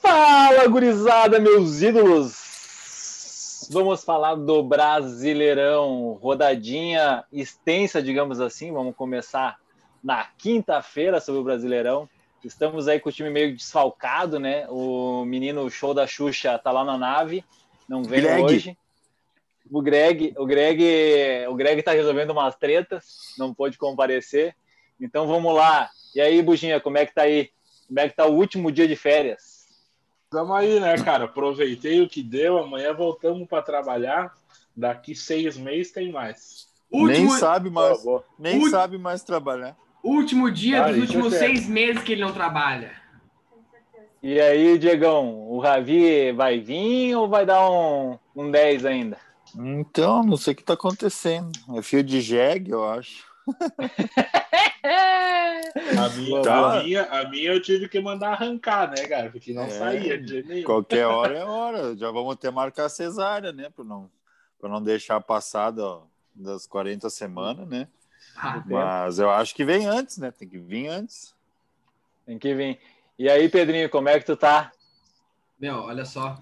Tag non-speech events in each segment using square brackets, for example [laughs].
Fala, gurizada, meus ídolos! Vamos falar do Brasileirão, rodadinha extensa, digamos assim. Vamos começar na quinta-feira sobre o Brasileirão. Estamos aí com o time meio desfalcado, né? O menino show da Xuxa tá lá na nave, não vem Greg. hoje. O Greg, o Greg, o Greg tá resolvendo umas tretas, não pôde comparecer. Então vamos lá. E aí, Buginha, como é que tá aí? Como é que tá o último dia de férias? Tamo aí, né, cara? Aproveitei o que deu, amanhã voltamos para trabalhar. Daqui seis meses tem mais. Último... Nem sabe mais, nem sabe mais trabalhar. Último dia ah, dos últimos é seis meses que ele não trabalha. E aí, Diegão, o Ravi vai vir ou vai dar um, um 10 ainda? Então, não sei o que está acontecendo. É fio de jegue, eu acho. [laughs] a, minha, tá. a, minha, a minha eu tive que mandar arrancar, né, cara? Porque não é, saía de nenhum. Qualquer [laughs] hora é hora. Já vamos ter marcar cesárea, né? Para não, não deixar passada das 40 semanas, né? Ah, Mas eu acho que vem antes, né? Tem que vir antes. Tem que vir. E aí, Pedrinho, como é que tu tá? Meu, olha só.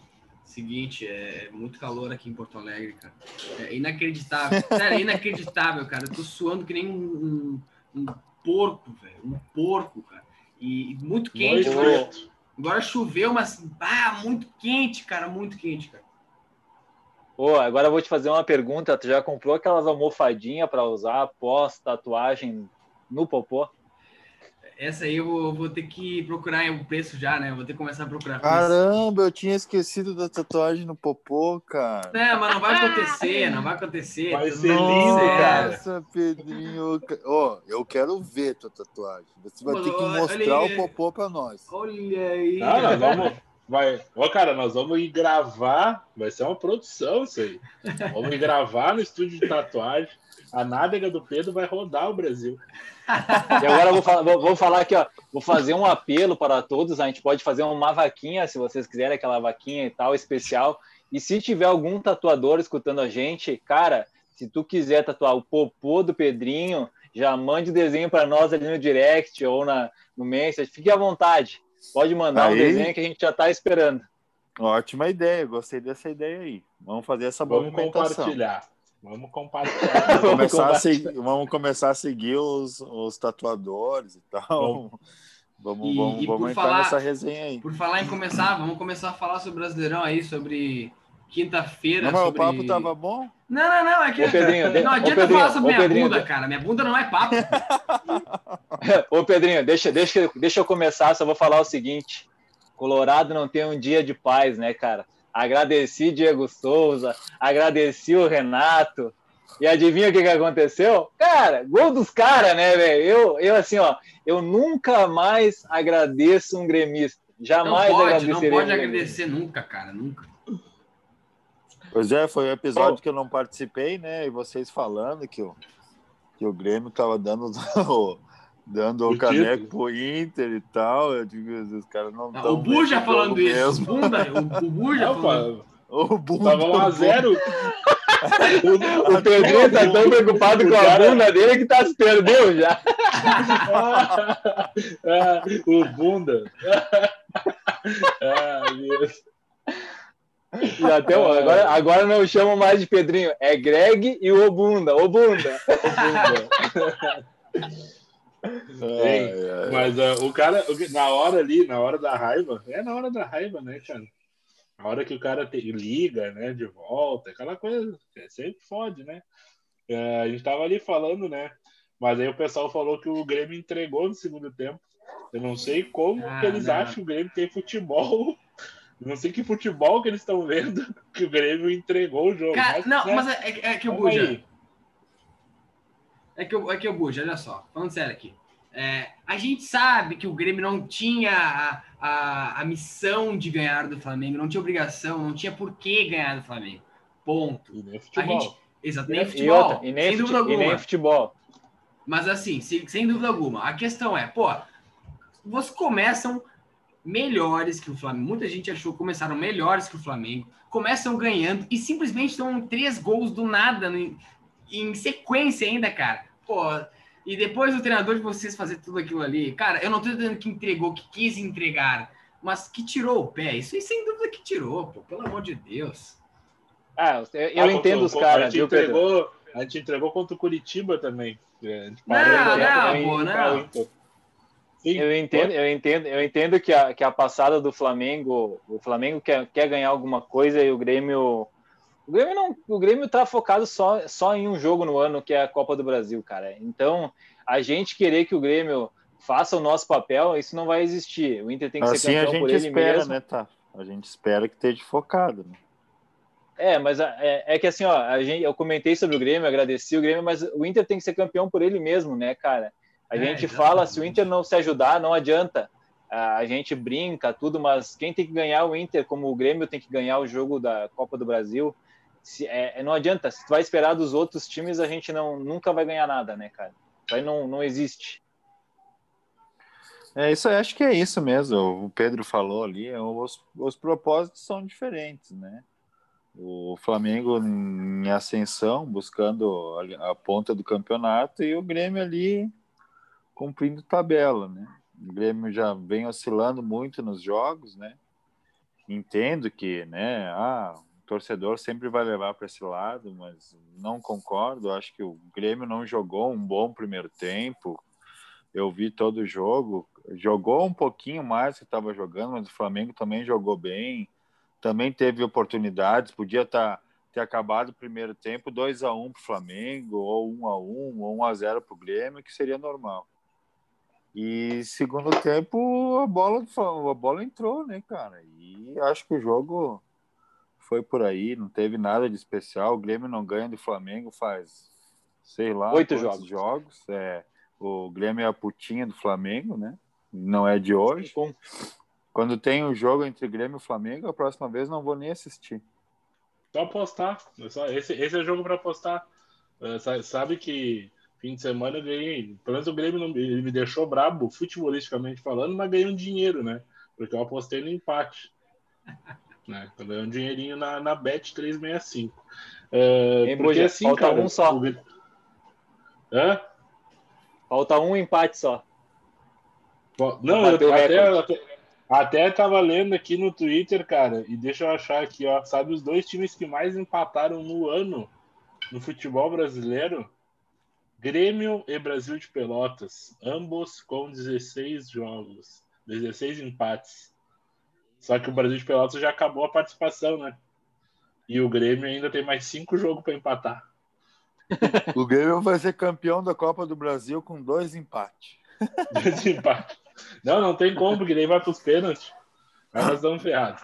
Seguinte, é muito calor aqui em Porto Alegre, cara. É inacreditável. [laughs] Sério, é inacreditável, cara. Eu tô suando que nem um, um, um porco, velho. Um porco, cara. E, muito quente. Agora, agora choveu, mas ah, muito quente, cara. Muito quente, cara. Pô, agora eu vou te fazer uma pergunta. Tu já comprou aquelas almofadinhas para usar pós tatuagem no popô? Essa aí eu vou, vou, ter que procurar o preço já, né? Vou ter que começar a procurar. Caramba, eu tinha esquecido da tatuagem no popô, cara. Não, mas não vai acontecer, não vai acontecer. Vai ser lindo, cara. Nossa, Pedrinho. Ó, oh, eu quero ver tua tatuagem. Você vai ter que mostrar o popô pra nós. Olha aí. Não, nós vamos, Vai, ó, cara, nós vamos ir gravar. Vai ser uma produção isso aí. Vamos ir gravar no estúdio de tatuagem. A nádega do Pedro vai rodar o Brasil. E agora eu vou falar, vou, vou falar aqui, ó. Vou fazer um apelo para todos. A gente pode fazer uma vaquinha, se vocês quiserem, aquela vaquinha e tal, especial. E se tiver algum tatuador escutando a gente, cara, se tu quiser tatuar o popô do Pedrinho, já mande o desenho para nós ali no direct ou na, no message. Fique à vontade. Pode mandar aí, um desenho que a gente já está esperando. Ótima ideia, gostei dessa ideia aí. Vamos fazer essa Vamos compartilhar. Vamos compartilhar. [laughs] [laughs] vamos, começar a seguir, vamos começar a seguir os, os tatuadores e tal. Vamos, e, vamos, e vamos entrar falar, nessa resenha aí. Por falar em começar, vamos começar a falar sobre o Brasileirão aí, sobre quinta-feira. Não, sobre... o papo tava bom? Não, não, não. É que... Ô, Pedrinho, [laughs] não adianta Pedrinho, falar sobre minha Pedrinho, bunda, cara. Minha bunda não é papo. Ô, Pedrinho, deixa, deixa, deixa eu começar. Só vou falar o seguinte: Colorado não tem um dia de paz, né, cara? Agradeci Diego Souza, agradeci o Renato. E adivinha o que, que aconteceu? Cara, gol dos caras, né, velho? Eu, eu, assim, ó, eu nunca mais agradeço um gremista. Jamais não pode. Não pode um agradecer nunca, cara, nunca. Pois é, foi um episódio oh. que eu não participei, né? E vocês falando que o, que o Grêmio tava dando [laughs] dando o, o caneco pro Inter e tal. Eu digo, os caras não estão. O Buja falando isso. Mesmo. Bunda, o, o Buja [laughs] falando. O Bunda. Tava 1x0. o, o Pedrinho tá tão preocupado com a bunda dele que tá se perdeu já. ah, [laughs] o bunda. ah. Já tem, agora, agora não chamo mais de Pedrinho, é Greg e o Obunda. Obunda. Obunda. Sim, mas uh, o cara, na hora ali, na hora da raiva, é na hora da raiva, né, cara? Na hora que o cara te, liga, né, de volta, aquela coisa, é, sempre fode, né? Uh, a gente tava ali falando, né? Mas aí o pessoal falou que o Grêmio entregou no segundo tempo. Eu não sei como ah, que eles não. acham que o Grêmio tem futebol não sei que futebol que eles estão vendo [laughs] que o Grêmio entregou o jogo. Cara, mas, não, né? mas é, é, que o Buja. É que, é que o Buja, olha só, falando sério aqui. É, a gente sabe que o Grêmio não tinha a, a, a, missão de ganhar do Flamengo, não tinha obrigação, não tinha por que ganhar do Flamengo. Ponto. E nem futebol. A gente, exato, nem futebol. E, outra, e nem sem dúvida alguma. E nem futebol. Mas assim, sem, sem dúvida alguma. A questão é, pô, vocês começam melhores que o Flamengo. Muita gente achou que começaram melhores que o Flamengo. Começam ganhando e simplesmente tomam três gols do nada. No... em sequência ainda, cara. Pô, e depois o treinador de vocês fazer tudo aquilo ali. Cara, eu não tô dizendo que entregou, que quis entregar, mas que tirou o pé. Isso aí sem dúvida que tirou, pô, pelo amor de Deus. Ah, eu, eu ah, entendo os caras, viu, entregou, A gente entregou contra o Curitiba também. Não, não, pô, não. Sim, eu entendo, eu entendo, eu entendo que a, que a passada do Flamengo, o Flamengo quer, quer ganhar alguma coisa e o Grêmio o Grêmio não, o Grêmio tá focado só, só em um jogo no ano, que é a Copa do Brasil, cara. Então, a gente querer que o Grêmio faça o nosso papel, isso não vai existir. O Inter tem que assim ser campeão por ele espera, mesmo. Né, tá? A gente espera que esteja focado, né? É, mas é, é, que assim, ó, a gente, eu comentei sobre o Grêmio, agradeci o Grêmio, mas o Inter tem que ser campeão por ele mesmo, né, cara? A é, gente exatamente. fala, se o Inter não se ajudar, não adianta. A gente brinca, tudo, mas quem tem que ganhar o Inter, como o Grêmio tem que ganhar o jogo da Copa do Brasil, se, é, é, não adianta, se tu vai esperar dos outros times, a gente não, nunca vai ganhar nada, né, cara? Aí não, não existe. É, isso acho que é isso mesmo. O Pedro falou ali, é, os, os propósitos são diferentes, né? O Flamengo em ascensão, buscando a, a ponta do campeonato, e o Grêmio ali cumprindo tabela, né? O Grêmio já vem oscilando muito nos jogos, né? Entendo que, né, ah, torcedor sempre vai levar para esse lado, mas não concordo. Acho que o Grêmio não jogou um bom primeiro tempo. Eu vi todo o jogo, jogou um pouquinho mais que estava jogando, mas o Flamengo também jogou bem. Também teve oportunidades, podia tá, ter acabado o primeiro tempo 2 a 1 para o Flamengo, ou 1 a 1 ou 1 a 0 para o Grêmio, que seria normal. E segundo tempo a bola a bola entrou, né, cara? E acho que o jogo foi por aí, não teve nada de especial. O Grêmio não ganha do Flamengo faz, sei lá, oito jogos. jogos. É, o Grêmio é a putinha do Flamengo, né? Não é de hoje. Sim, Quando tem um jogo entre Grêmio e Flamengo, a próxima vez não vou nem assistir. Só apostar. Esse, esse é jogo para apostar. É, sabe que fim de semana eu ganhei. Pelo menos o Grêmio não, ele me deixou brabo, futebolisticamente falando, mas ganhei um dinheiro, né? Porque eu apostei no empate. Né? Eu ganhei um dinheirinho na, na Bet 365. É, porque assim, falta cara, um só. O... Hã? Falta um empate só. Não, eu até, até, até tava lendo aqui no Twitter, cara, e deixa eu achar aqui, ó. Sabe os dois times que mais empataram no ano no futebol brasileiro? Grêmio e Brasil de Pelotas, ambos com 16 jogos, 16 empates. Só que o Brasil de Pelotas já acabou a participação, né? E o Grêmio ainda tem mais cinco jogos para empatar. [laughs] O Grêmio vai ser campeão da Copa do Brasil com dois empates. [laughs] Dois empates. Não, não tem como, porque daí vai para os pênaltis. Mas nós estamos ferrados.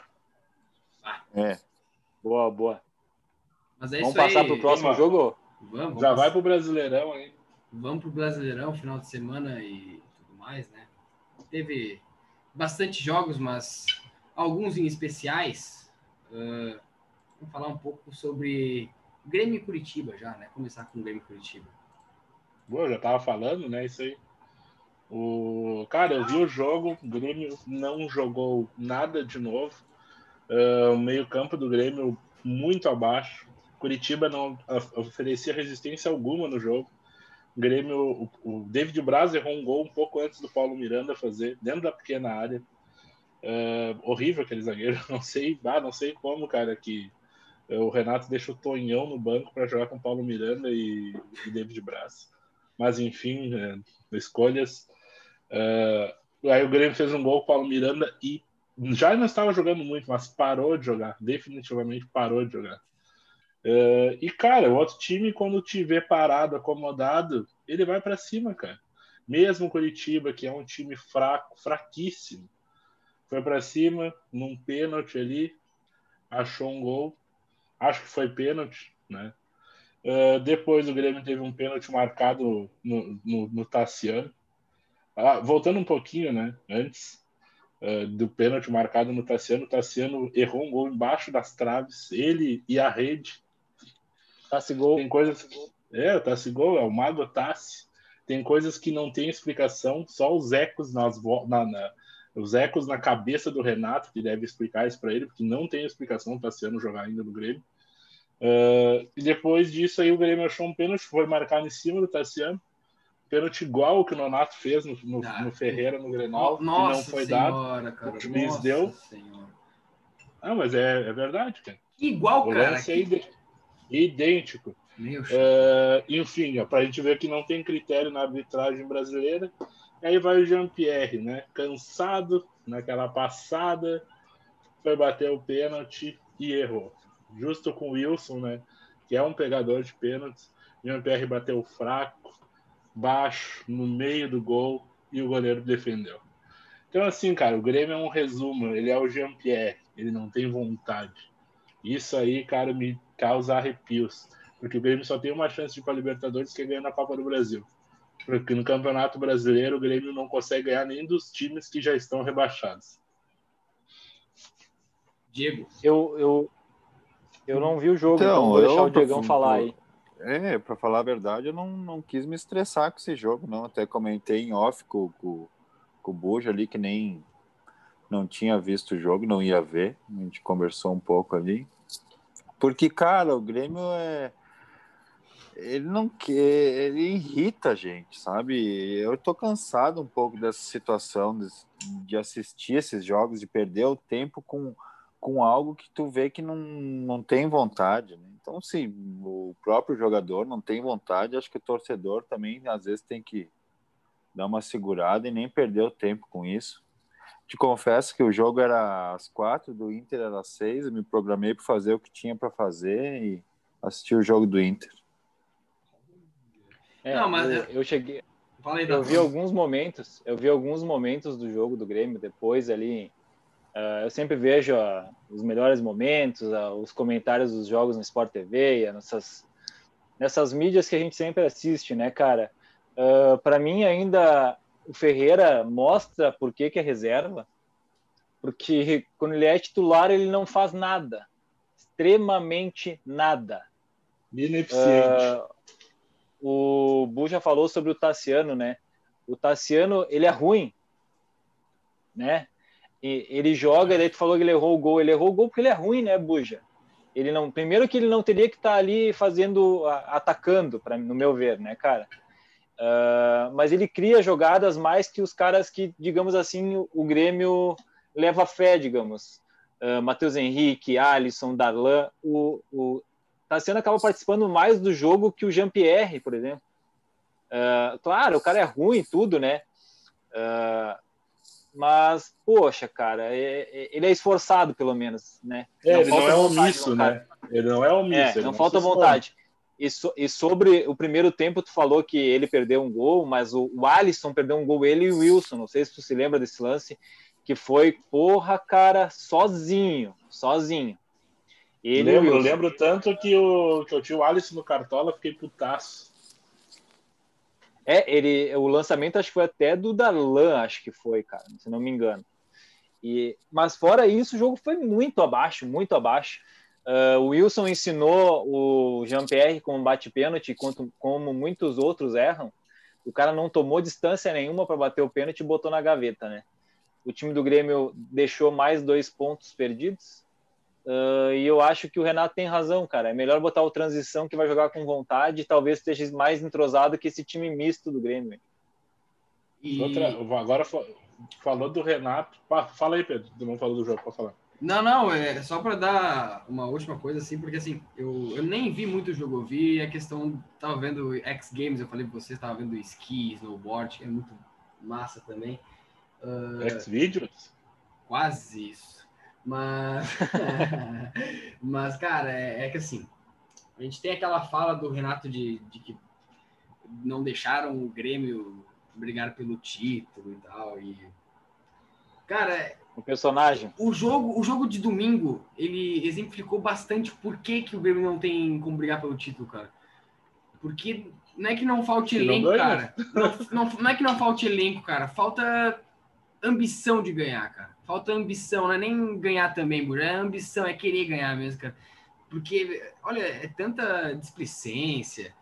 É. Boa, boa. Mas é vamos passar para o próximo vamos, jogo? Vamos, vamos Já vai para o Brasileirão aí. Vamos para o Brasileirão, final de semana e tudo mais, né? Teve bastante jogos, mas alguns em especiais. Uh, vamos falar um pouco sobre Grêmio Curitiba já, né? Começar com o Grêmio Curitiba. Boa, já tava falando, né? Isso aí. O cara, eu vi o jogo, o Grêmio não jogou nada de novo. Uh, o meio-campo do Grêmio muito abaixo. Curitiba não oferecia resistência alguma no jogo. O Grêmio, o, David Braz errou um gol um pouco antes do Paulo Miranda fazer, dentro da pequena área. Uh, horrível aquele zagueiro. [laughs] Não sei, ah, não sei como, cara, que uh, o Renato deixa o Tonhão no banco para jogar com Paulo Miranda e, e David Braz. Mas enfim, uh, escolhas. aí o Grêmio fez um gol com o Paulo Miranda e já não estava jogando muito, mas parou de jogar. Definitivamente parou de jogar. e cara, o outro time, quando tiver parado, acomodado, ele vai para cima, cara. Mesmo Curitiba, que é um time fraco, fraquíssimo, foi para cima, num pênalti ali, achou um gol. Acho que foi pênalti, né? Uh, depois o Grêmio teve um pênalti marcado no, no, no Tassiano. Ah, voltando um pouquinho, né? Antes uh, do pênalti marcado no Tassiano, o Tassiano errou um gol embaixo das traves, ele e a rede. Tassi gol. Tem coisas. É, o Tassi gol, é o Mago Tassi. Tem coisas que não tem explicação, só os ecos nas, na, na os ecos na cabeça do Renato, que deve explicar isso para ele, porque não tem explicação o Tassiano jogar ainda no Grêmio. Uh, e depois disso aí o Grêmio achou um pênalti, foi marcado em cima do Tassiano. Pênalti igual o que o Nonato fez no, no, ah, no Ferreira, no Grenal, nossa que não foi senhora, dado. Cara, o juiz deu. Senhora. Ah, mas é, é verdade, cara. Igual, o cara. É id idêntico. Uh, enfim, para a gente ver que não tem critério na arbitragem brasileira. Aí vai o Jean-Pierre, né? Cansado naquela passada, foi bater o pênalti e errou. Justo com o Wilson, né? Que é um pegador de pênaltis. Jean-Pierre bateu fraco, baixo, no meio do gol e o goleiro defendeu. Então, assim, cara, o Grêmio é um resumo. Ele é o Jean-Pierre, ele não tem vontade. Isso aí, cara, me causa arrepios. Porque o Grêmio só tem uma chance de ir para Libertadores que é ganhar na Copa do Brasil. Porque no Campeonato Brasileiro o Grêmio não consegue ganhar nem dos times que já estão rebaixados. Diego. Eu, eu, eu não vi o jogo, então, então vou deixar o Diegão falar aí. É, para falar a verdade, eu não, não quis me estressar com esse jogo, não. Até comentei em off com, com, com o Buja ali, que nem não tinha visto o jogo, não ia ver. A gente conversou um pouco ali. Porque, cara, o Grêmio é ele não quer, ele irrita a gente, sabe? Eu tô cansado um pouco dessa situação de, de, assistir esses jogos, de perder o tempo com, com algo que tu vê que não, não tem vontade. Né? Então, sim, o próprio jogador não tem vontade, acho que o torcedor também às vezes tem que dar uma segurada e nem perder o tempo com isso. Te confesso que o jogo era às quatro, do Inter era às seis, eu me programei para fazer o que tinha para fazer e assistir o jogo do Inter. É, não, mas eu, eu cheguei. eu vi alguns momentos, eu vi alguns momentos do jogo do Grêmio depois ali. Uh, eu sempre vejo uh, os melhores momentos, uh, os comentários dos jogos no Sport TV, nessas, nessas mídias que a gente sempre assiste, né, cara? Para mim, ainda o Ferreira mostra por que, que é reserva, porque quando ele é titular, ele não faz nada, extremamente nada. Ineficiente o Buja falou sobre o Tassiano, né? O Tassiano, ele é ruim, né? E ele joga, tu falou que ele errou o gol. Ele errou o gol porque ele é ruim, né, Buja? Ele não, primeiro que ele não teria que estar tá ali fazendo, atacando, para no meu ver, né, cara? Uh, mas ele cria jogadas mais que os caras que, digamos assim, o, o Grêmio leva fé, digamos. Uh, Matheus Henrique, Alisson, Darlan, o, o, Tassiano acaba participando mais do jogo que o Jean-Pierre, por exemplo. Uh, claro, o cara é ruim tudo, né? Uh, mas, poxa, cara, é, é, ele é esforçado, pelo menos, né? É, não ele não é omisso, né? Ele não é omisso. É, não, não falta vontade. E, so, e, sobre o primeiro tempo, tu falou que ele perdeu um gol, mas o, o Alisson perdeu um gol, ele e o Wilson. Não sei se tu se lembra desse lance, que foi, porra, cara, sozinho, sozinho. Ele lembro, eu lembro tanto que, o, que eu tinha o Alisson no Cartola, fiquei putaço. É, ele, o lançamento acho que foi até do Darlan, acho que foi, cara, se não me engano. E, mas fora isso, o jogo foi muito abaixo, muito abaixo. Uh, o Wilson ensinou o Jean-Pierre como bate-pênalti, como muitos outros erram. O cara não tomou distância nenhuma para bater o pênalti e botou na gaveta, né? O time do Grêmio deixou mais dois pontos perdidos. Uh, e eu acho que o Renato tem razão, cara. É melhor botar o transição que vai jogar com vontade e talvez esteja mais entrosado que esse time misto do Grêmio. E... Outra, agora falou do Renato. Fala aí, Pedro. Não falou do jogo, pode falar. Não, não, é só para dar uma última coisa assim, porque assim, eu, eu nem vi muito o jogo, eu vi a questão, tava vendo X Games, eu falei para vocês, tava vendo esqui, snowboard, que é muito massa também. Uh, X Videos? Quase isso. Mas, [laughs] mas cara, é, é, que assim, a gente tem aquela fala do Renato de, de que não deixaram o Grêmio brigar pelo título e tal. E, cara, o personagem. O jogo, o jogo de domingo, ele exemplificou bastante por que, que o Grêmio não tem como brigar pelo título, cara. Porque não é que não falte elenco, cara. Não, não, não é que não falte elenco, cara. Falta ambição de ganhar, cara. Falta ambição, não é nem ganhar também, Burro. É ambição, é querer ganhar mesmo, cara. Porque, olha, é tanta displicência.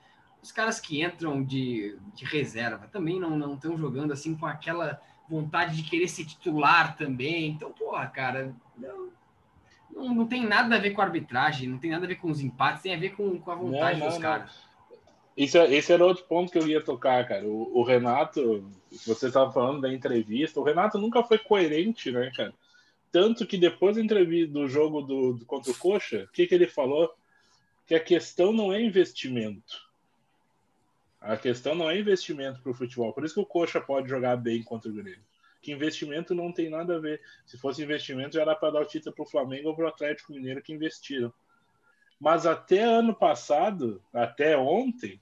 Os caras que entram de, de reserva também não estão jogando assim com aquela vontade de querer ser titular também. Então, porra, cara, não, não, não, tem nada a ver com a arbitragem, não tem nada a ver com os empates, tem a ver com, com a vontade não, não, dos caras. Isso, é, esse era outro ponto que eu ia tocar, cara. O, o Renato, você estava falando da entrevista, o Renato nunca foi coerente, né, cara? Tanto que depois da entrevista do jogo do, do contra o Coxa, o que, que ele falou? Que a questão não é investimento. A questão não é investimento para o futebol. Por isso que o Coxa pode jogar bem contra o Grêmio. Que investimento não tem nada a ver. Se fosse investimento, já era para dar o título para o Flamengo ou para o Atlético Mineiro que investiram. Mas até ano passado, até ontem,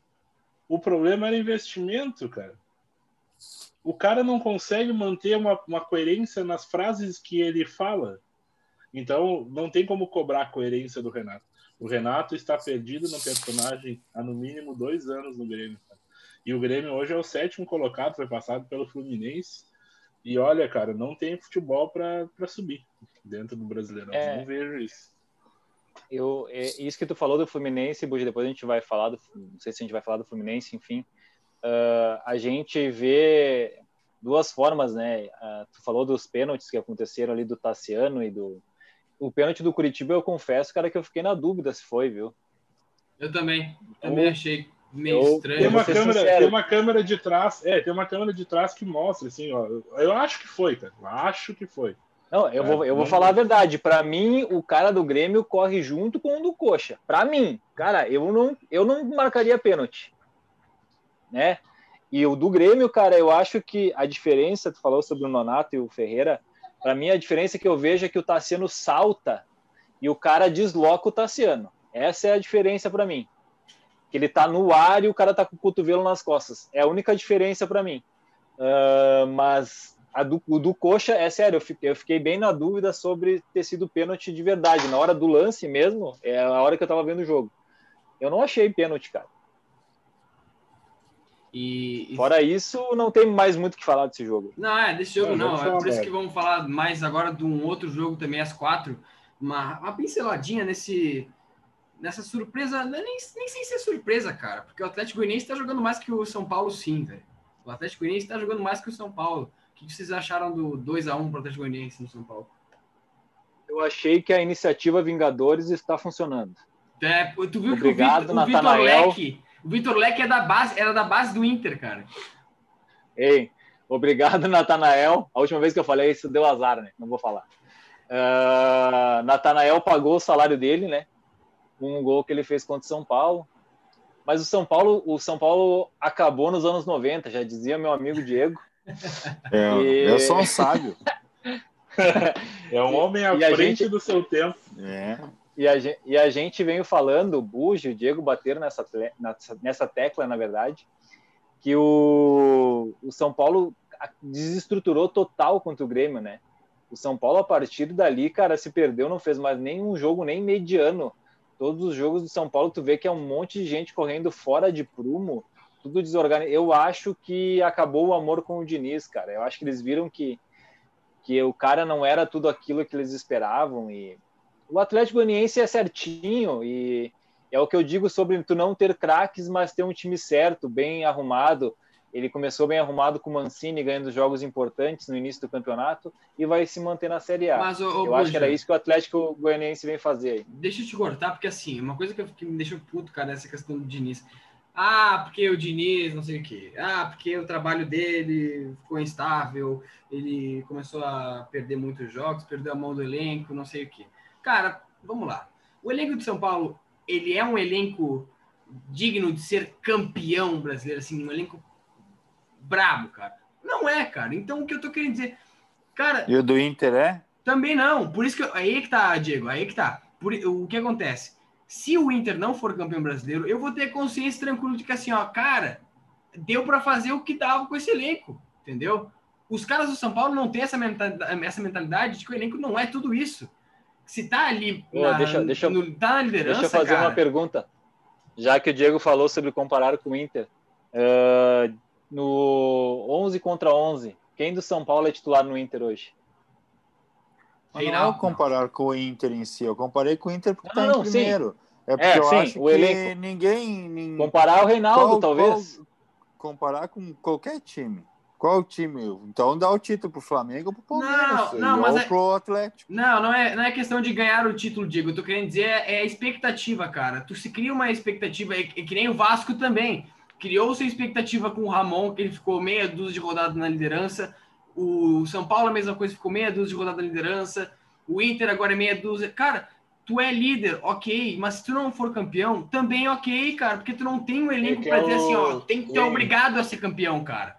o problema era investimento, cara. O cara não consegue manter uma, uma coerência nas frases que ele fala. Então, não tem como cobrar a coerência do Renato. O Renato está perdido no personagem há no mínimo dois anos no Grêmio. Cara. E o Grêmio hoje é o sétimo colocado, foi passado pelo Fluminense. E olha, cara, não tem futebol para subir dentro do Brasileirão. É... Não vejo isso eu, é, isso que tu falou do Fluminense, Bugi, depois a gente vai falar, do, não sei se a gente vai falar do Fluminense, enfim, uh, a gente vê duas formas, né? Uh, tu falou dos pênaltis que aconteceram ali do Tassiano e do. O pênalti do Curitiba, eu confesso, cara, que eu fiquei na dúvida se foi, viu? Eu também, também achei meio eu, estranho. Tem uma, câmera, tem uma câmera de trás, é, tem uma câmera de trás que mostra, assim, ó. Eu acho que foi, cara. Eu acho que foi. Não, eu, vou, eu vou falar a verdade. Para mim, o cara do Grêmio corre junto com o do Coxa. Para mim, cara, eu não, eu não marcaria pênalti. Né? E o do Grêmio, cara, eu acho que a diferença, tu falou sobre o Nonato e o Ferreira, para mim a diferença que eu vejo é que o Tassiano salta e o cara desloca o Tassiano. Essa é a diferença para mim. Que ele tá no ar e o cara tá com o cotovelo nas costas. É a única diferença para mim. Uh, mas a do, o do Coxa, é sério, eu fiquei, eu fiquei, bem na dúvida sobre ter sido pênalti de verdade. Na hora do lance mesmo, é a hora que eu tava vendo o jogo. Eu não achei pênalti, cara. E, Fora isso, não tem mais muito o que falar desse jogo. Não, é, desse jogo não. não. É por isso que vamos falar mais agora de um outro jogo também, às quatro. Uma, uma pinceladinha nesse, nessa surpresa. Nem, nem sei se é surpresa, cara, porque o Atlético Goianiense tá jogando mais que o São Paulo, sim, velho. O Atlético Goianiense tá jogando mais que o São Paulo. O que vocês acharam do 2 a 1 para o Atlético Goianiense no São Paulo? Eu achei que a iniciativa Vingadores está funcionando. É, tu viu Obrigado, que o, Vitor Leque, o Vitor Leque é da base, era da base do Inter, cara. Ei, obrigado, Natanael. A última vez que eu falei isso deu azar, né? Não vou falar. Uh, Natanael pagou o salário dele, né? Com um gol que ele fez contra o São Paulo. Mas o São Paulo, o São Paulo acabou nos anos 90, já dizia meu amigo Diego. É, e... Eu sou um sábio. [laughs] é um homem à frente gente... do seu tempo. É. E a, gente, e a gente veio falando, o Bujo, o Diego bateram nessa, nessa tecla, na verdade, que o, o São Paulo desestruturou total contra o Grêmio, né? O São Paulo, a partir dali, cara, se perdeu, não fez mais nenhum jogo nem mediano. Todos os jogos do São Paulo, tu vê que é um monte de gente correndo fora de prumo, tudo desorganizado. Eu acho que acabou o amor com o Diniz, cara. Eu acho que eles viram que, que o cara não era tudo aquilo que eles esperavam. E o Atlético Goianiense é certinho e é o que eu digo sobre tu não ter craques, mas ter um time certo, bem arrumado. Ele começou bem arrumado com o Mancini, ganhando jogos importantes no início do campeonato e vai se manter na Série A. Mas, ô, eu acho que era isso que o Atlético Goianiense vem fazer aí. Deixa eu te cortar, porque assim, uma coisa que, que me deixou puto, cara, essa questão do Diniz. Ah, porque o Diniz, não sei o quê. Ah, porque o trabalho dele ficou instável, ele começou a perder muitos jogos, perdeu a mão do elenco, não sei o quê. Cara, vamos lá. O elenco de São Paulo, ele é um elenco digno de ser campeão brasileiro, assim, um elenco brabo, cara. Não é, cara. Então, o que eu tô querendo dizer... Cara... E o do Inter é? Também não. Por isso que... Aí que tá, Diego, aí que tá. Por... O que acontece? Se o Inter não for campeão brasileiro, eu vou ter consciência tranquila de que assim, ó, cara, deu para fazer o que dava com esse elenco, entendeu? Os caras do São Paulo não têm essa mentalidade, essa mentalidade de que o elenco não é tudo isso. Se tá ali, na, deixa, deixa, no, tá na liderança, Deixa eu fazer cara... uma pergunta. Já que o Diego falou sobre comparar com o Inter, uh, no 11 contra 11, quem do São Paulo é titular no Inter hoje? Mas não é comparar com o Inter em si, eu comparei com o Inter porque está em primeiro. Sim. É porque é, eu sim, acho o que elenco. ninguém, ninguém. Comparar o Reinaldo, qual, talvez. Qual, comparar com qualquer time. Qual o time? Então dá o título pro Flamengo ou pro Palmeiras? Não, não, ou mas é- pro Atlético. Não, não é, não é questão de ganhar o título, Diego. Eu tô querendo dizer é, é a expectativa, cara. Tu se cria uma expectativa, é, é que nem o Vasco também. Criou-se a expectativa com o Ramon, que ele ficou meia dúzia de rodadas na liderança. O São Paulo, a mesma coisa, ficou meia dúzia de rodadas na liderança. O Inter agora é meia dúzia. Cara, tu é líder, ok, mas se tu não for campeão, também ok, cara, porque tu não tem um elenco que pra é dizer assim, ó, o- tem que ter o- obrigado a ser campeão, cara.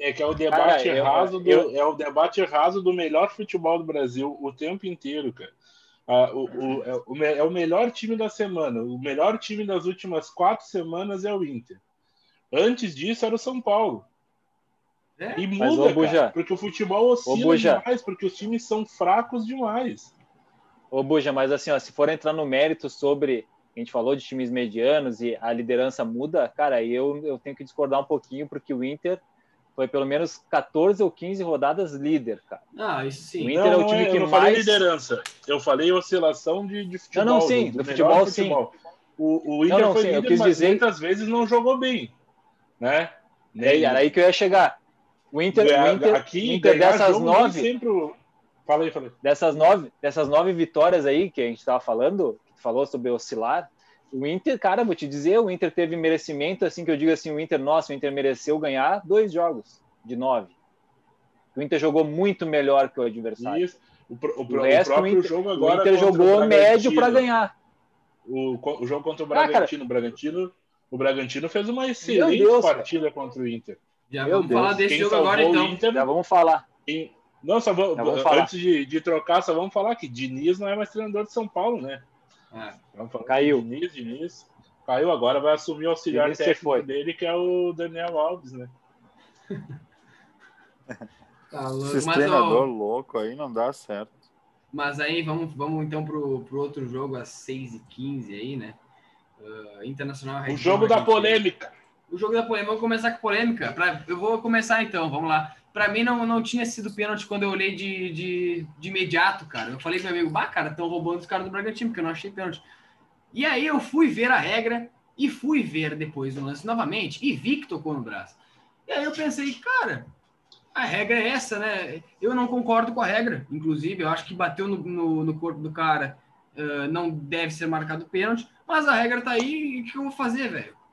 É que é o debate Cara, eu- raso do, é o debate raso do melhor futebol do Brasil o tempo inteiro, cara. Ah, o, o- é, o, é o melhor time da semana. O melhor time das últimas quatro semanas é o Inter. Antes disso era o São Paulo. É. E Mas, muda, ô, Buja, cara, porque o futebol oscila Buja. demais, porque os times são fracos demais. Ô, Buja, mas assim, ó, se for entrar no mérito sobre. A gente falou de times medianos e a liderança muda, cara, aí eu, eu tenho que discordar um pouquinho, porque o Inter foi pelo menos 14 ou 15 rodadas líder, cara. Ah, isso sim. O Inter é o time eu que não falei mais- liderança. Eu falei oscilação de, de futebol. Não, não, sim, do melhor futebol, sim. O, o Inter Não, não, foi sim, eu líder, quis mas dizer- muitas vezes não jogou bem. Né? É, era aí que eu ia chegar. O Inter, o Ganhar- Inter, aqui, o Inter dessas nove, Sempre... o- dessas nove, dessas nove vitórias aí que a gente estava falando, que falou sobre oscilar, o Inter, cara, vou te dizer, o Inter teve merecimento, assim que eu digo assim, o Inter, nossa, o Inter mereceu ganhar dois jogos de nove. O Inter jogou muito melhor que o adversário. Isso. O, pro- o, O pro- o resto, o próprio Inter, jogo o agora. Inter contra o jogou médio para ganhar. O, o jogo contra o Ah. Bragantino. o Bragantino. O Bragantino fez uma excelente partida contra o Inter. Já Meu vamos Deus, falar desse Quem jogo agora, então. Inter, Já vamos falar. quem- Não, só vamos, Já vamos falar. antes de, de trocar, só vamos falar que Diniz não é mais treinador de São Paulo, né? É. Vamos falar Caiu. Diniz, Diniz. Caiu agora, vai assumir o auxiliar Diniz técnico foi. dele, que é o Daniel Alves, né? [laughs] Tá louco. Esses Mas, treinador ó, louco aí não dá certo. mas aí vamos, vamos então pro, pro outro jogo às 6h15 aí, né? Ah, Internacional O jogo da Bragantino. polêmica. O jogo da polêmica, vamos começar com polêmica. Pra, eu vou começar então, vamos lá. Pra mim não, não tinha sido pênalti quando eu olhei de, de, de imediato, cara. Eu falei pro meu amigo, bah, cara, estão roubando os caras do Bragantino, porque eu não achei pênalti. E aí eu fui ver a regra e fui ver depois o lance novamente e vi que tocou no braço. E aí eu pensei, cara, a regra é essa, né? Eu não concordo com a regra. Inclusive, eu acho que bateu no, no, no corpo do cara, ah, não deve ser marcado pênalti, mas a regra tá aí e o que eu vou fazer, velho?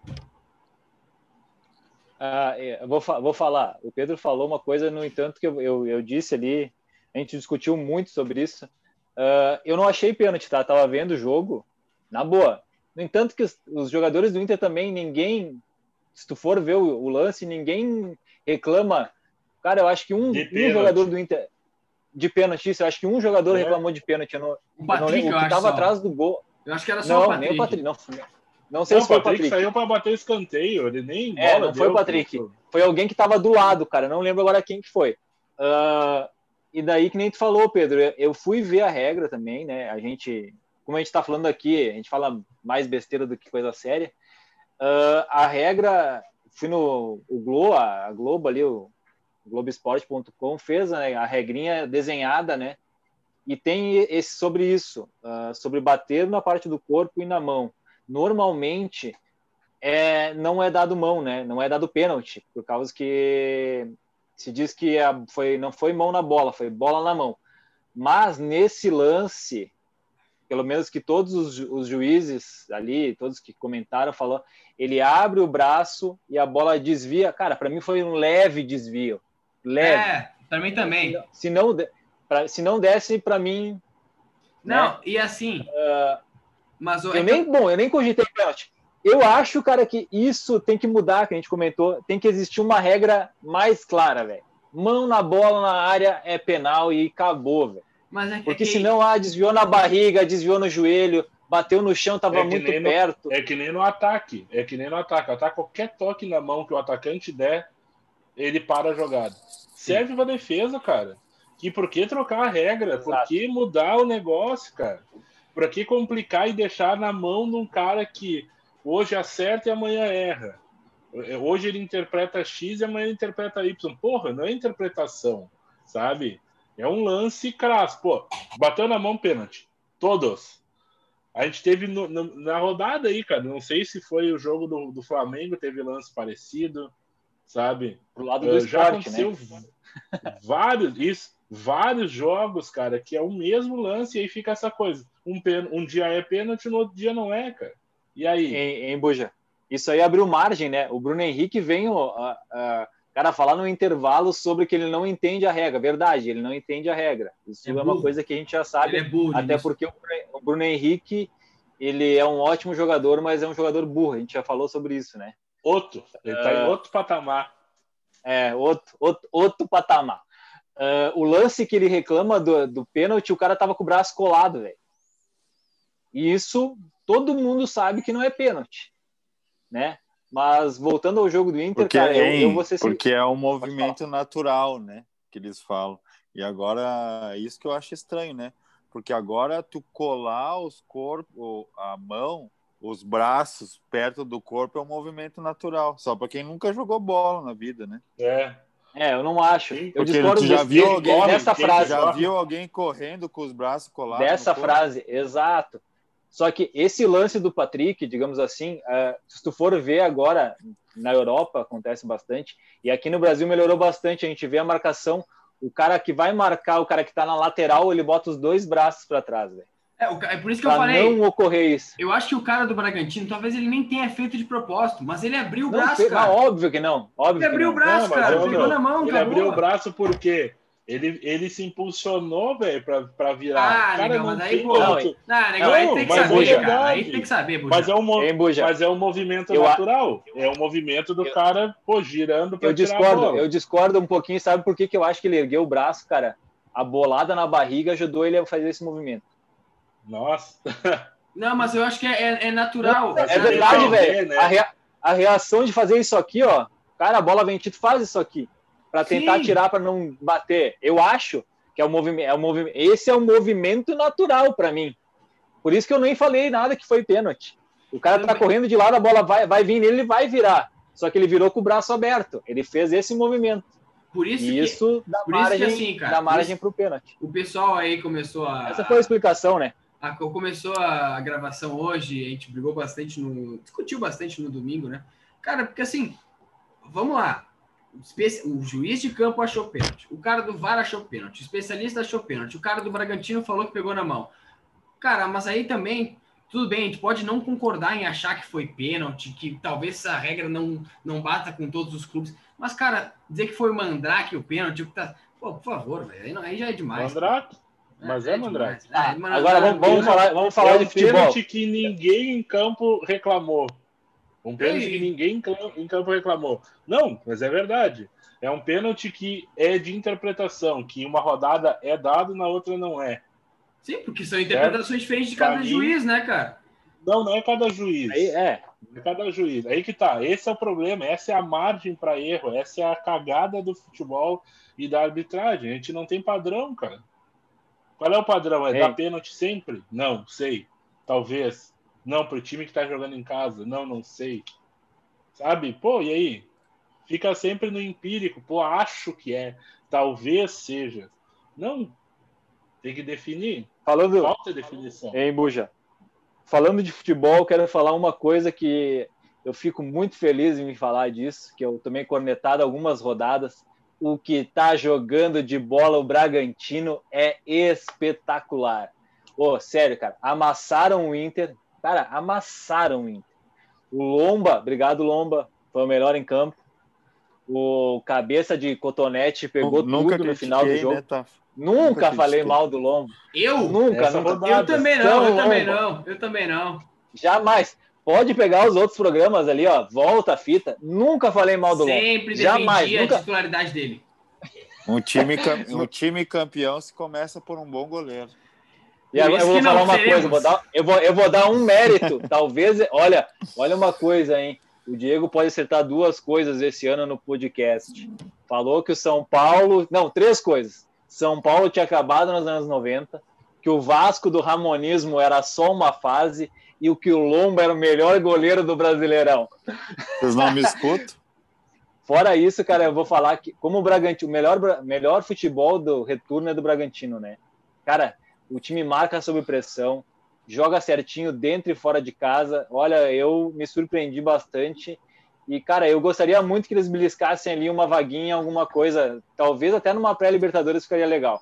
Ah, é, eu vou, fa- vou falar. O Pedro falou uma coisa, no entanto, que eu, eu, eu disse ali, a gente discutiu muito sobre isso. Ah, eu não achei pênalti, tá? Tava vendo o jogo, na boa. No entanto, que os, os jogadores do Inter também, ninguém, se tu for ver o, o lance, ninguém reclama. Cara, eu acho que um, um jogador do Inter de pênalti, isso, eu acho que um jogador É. reclamou de pênalti. Eu não, O eu não Patrick, eu o que acho. tava só. atrás do gol. Eu acho que era só Não, o Patrick. nem o Patrick. Não, não sei Não, se o foi o Patrick Patrick. saiu para bater escanteio, ele nem É, bola não foi o Patrick. pô. foi alguém que estava do lado, cara. Não lembro agora quem que foi. Ah, e daí que nem tu falou, Pedro, eu fui ver a regra também, né? A gente, como a gente está falando aqui, a gente fala mais besteira do que coisa séria. Ah, a regra, fui no o Globo, a Globo ali, o Globoesporte.com fez né, a regrinha desenhada, né? E tem esse sobre isso, ah, sobre bater na parte do corpo e na mão. Normalmente é, não é dado mão, né? Não é dado pênalti, por causa que se diz que a, foi, não foi mão na bola, foi bola na mão. Mas nesse lance, pelo menos que todos os, os juízes ali, todos que comentaram, falou, ele abre o braço e a bola desvia. Cara, para mim foi um leve desvio, leve. É, pra mim também. Se não, se não desse para mim, Não, e assim. Mas o- é eu que nem, bom, eu nem cogitei pênalti. Eu acho, cara, que isso tem que mudar, que a gente comentou, tem que existir uma regra mais clara, velho. Mão na bola na área é penal e acabou, velho. mas é que- Porque é que- senão, ah, desviou na barriga, desviou no joelho, bateu no chão, tava É muito nem no- perto. É que nem no ataque. É que nem no ataque. Ataque, qualquer toque na mão que o atacante der, ele para a jogada. Serve pra defesa, cara. E por que trocar a regra? Por que mudar o negócio, cara? Por que complicar e deixar na mão de um cara que hoje acerta e amanhã erra? Hoje ele interpreta X e amanhã ele interpreta Y. Porra, não é interpretação, sabe? É um lance crasso. Pô, bateu na mão pênalti. Todos. A gente teve no- no- na rodada aí, cara. Não sei se foi o jogo do, do Flamengo, teve lance parecido. sabe? Pro lado do Uh, esporte, já aconteceu né? vários, isso, vários jogos, cara, que é o mesmo lance e aí fica essa coisa. Um, um dia é pênalti, no outro dia não é, cara. E aí? Em, em Buja. Isso aí abriu margem, né? O Bruno Henrique vem, a- a- cara, falar no intervalo sobre que ele não entende a regra. Verdade, ele não entende a regra. Isso É é, uma coisa que a gente já sabe. Ele é burro. Até nisso. porque o Bruno- o Henrique, ele é um ótimo jogador, mas é um jogador burro. A gente já falou sobre isso, né? Outro. Ele tá É. em outro patamar. É, outro, outro, outro patamar. Ah, o lance que ele reclama do, do pênalti, o cara tava com o braço colado, velho. E isso todo mundo sabe que não é pênalti, né? Mas voltando ao jogo do Inter, Porque, cara, eu, hein, eu vou ser porque é um movimento natural, né? Que eles falam. E agora, isso que eu acho estranho, né? Porque agora tu colar os corpos, a mão, os braços perto do corpo é um movimento natural. Só para quem nunca jogou bola na vida, né? É. É, eu não acho. Sim, eu discordo já viu alguém- dessa frase. Já viu alguém correndo com os braços colados? dessa frase, exato. Só que esse lance do Patrick, digamos assim, eh, se tu for ver agora, na Europa acontece bastante, e aqui no Brasil melhorou bastante, a gente vê a marcação, o cara que vai marcar, o cara que tá na lateral, ele bota os dois braços para trás, velho. É, é por isso que eu Pra falei. não ocorrer isso. Eu acho que o cara do Bragantino, talvez ele nem tenha feito de propósito, mas ele abriu o Não, braço, fe- cara. não, óbvio que não. Óbvio Ele abriu não. o braço, Não, cara. eu Pegou não. na mão, Ele acabou. abriu o braço por quê? Ele, ele se impulsionou, velho, pra, pra virar. Ah, Cara, negão, não mas aí, pô, Não, Não, negão, Não, aí tem que mas é saber, cara. Aí tem que saber, Buja. Mas é um, mo- Hein, Buja? mas é um movimento Eu natural. É um movimento do Eu- cara, pô, girando pra Eu tirar a discordo, bola. eu discordo um pouquinho, sabe por que, que eu acho que ele ergueu o braço, cara? A bolada na barriga ajudou ele a fazer esse movimento. Nossa. Não, mas eu acho que é, é- é natural. É verdade, velho. né? A, rea- a reação de fazer isso aqui, ó. Cara, a bola vem, tu faz isso aqui. Pra tentar Sim. tirar, pra não bater. Eu acho que é o movimento. É o movimento esse é o movimento natural pra mim. Por isso que eu nem falei nada que foi pênalti. O cara tá correndo de lado, a bola vai, vai vir nele, ele vai virar. Só que ele virou com o braço aberto. Ele fez esse movimento. Por isso E que isso dá por isso margem, assim, cara, dá margem isso- pro pênalti. o pessoal aí começou a. Essa foi a explicação, né? a- começou a gravação hoje, a gente brigou bastante no. discutiu bastante no domingo, né? Cara, porque assim, vamos lá. O, juiz de campo achou pênalti. O cara do VAR achou pênalti. O especialista achou pênalti. O cara do Bragantino falou que pegou na mão. Cara, mas aí também, tudo bem, a gente pode não concordar em achar que foi pênalti, que talvez essa regra não, não bata com todos os clubes. Mas, cara, dizer que foi o Mandrake o pênalti, que tá. Pô, por favor, velho. Aí, já é demais. Mandrake? Mas é Mandrake. demais. É, mas- Agora vamos, vamos falar, vamos falar é de um futebol. pênalti que ninguém em campo reclamou. Um pênalti que ninguém em cam- em campo reclamou. Não, mas é verdade. É um pênalti que é de interpretação, que uma rodada é dado, na outra não é. Sim, porque são interpretações diferentes de cada mim- juiz, né, cara? Não, não é cada juiz. Aí, é, É cada juiz. Aí que tá. Esse é o problema. Essa é a margem para erro. Essa é a cagada do futebol e da arbitragem. A gente não tem padrão, cara. Qual é o padrão? É Ei. dar pênalti sempre? Não, sei. Talvez. Não, pro time que tá jogando em casa. Não, não sei. Sabe? Pô, e aí? Fica sempre no empírico. Pô, acho que é. Talvez seja. Não. Tem que definir. falando, Falta definição. Hein, Buja? Falando de futebol, quero falar uma coisa que eu fico muito feliz em me falar disso, que eu tomei cornetado algumas rodadas. O que tá jogando de bola o Bragantino é espetacular. Ô, sério, cara, amassaram o Inter. Cara, amassaram o Inter. O Lomba, obrigado Lomba, foi o melhor em campo. O cabeça de cotonete pegou Nunca tudo no final do critiquei, jogo. né, tá? Nunca Nunca falei mal do Lomba. Eu? Nunca, Essa rodada. Eu também não, Tão eu também não, eu também não. Jamais. Pode pegar os outros programas ali, ó. Volta a fita. Nunca falei mal do Lomba. Sempre Jamais, defendia nunca- a titularidade dele. Um time, [laughs] um time campeão se começa por um bom goleiro. E agora eu vou falar uma seremos. coisa. Vou dar, eu, vou, eu vou dar um mérito. [laughs] Talvez. Olha, olha uma coisa, hein? O Diego pode acertar duas coisas esse ano no podcast. Falou que o São Paulo. Não, três coisas. São Paulo tinha acabado nos anos 90, que o Vasco do Ramonismo era só uma fase e o que o Lomba era o melhor goleiro do Brasileirão. Vocês não me escutam? [laughs] Fora isso, cara, eu vou falar que, como o Bragantino, o melhor, melhor futebol do retorno é do Bragantino, né? Cara, o time marca sob pressão, joga certinho dentro e fora de casa. Olha, eu me surpreendi bastante E, cara, eu gostaria muito que eles beliscassem ali uma vaguinha, alguma coisa. Talvez até numa pré-Libertadores ficaria legal.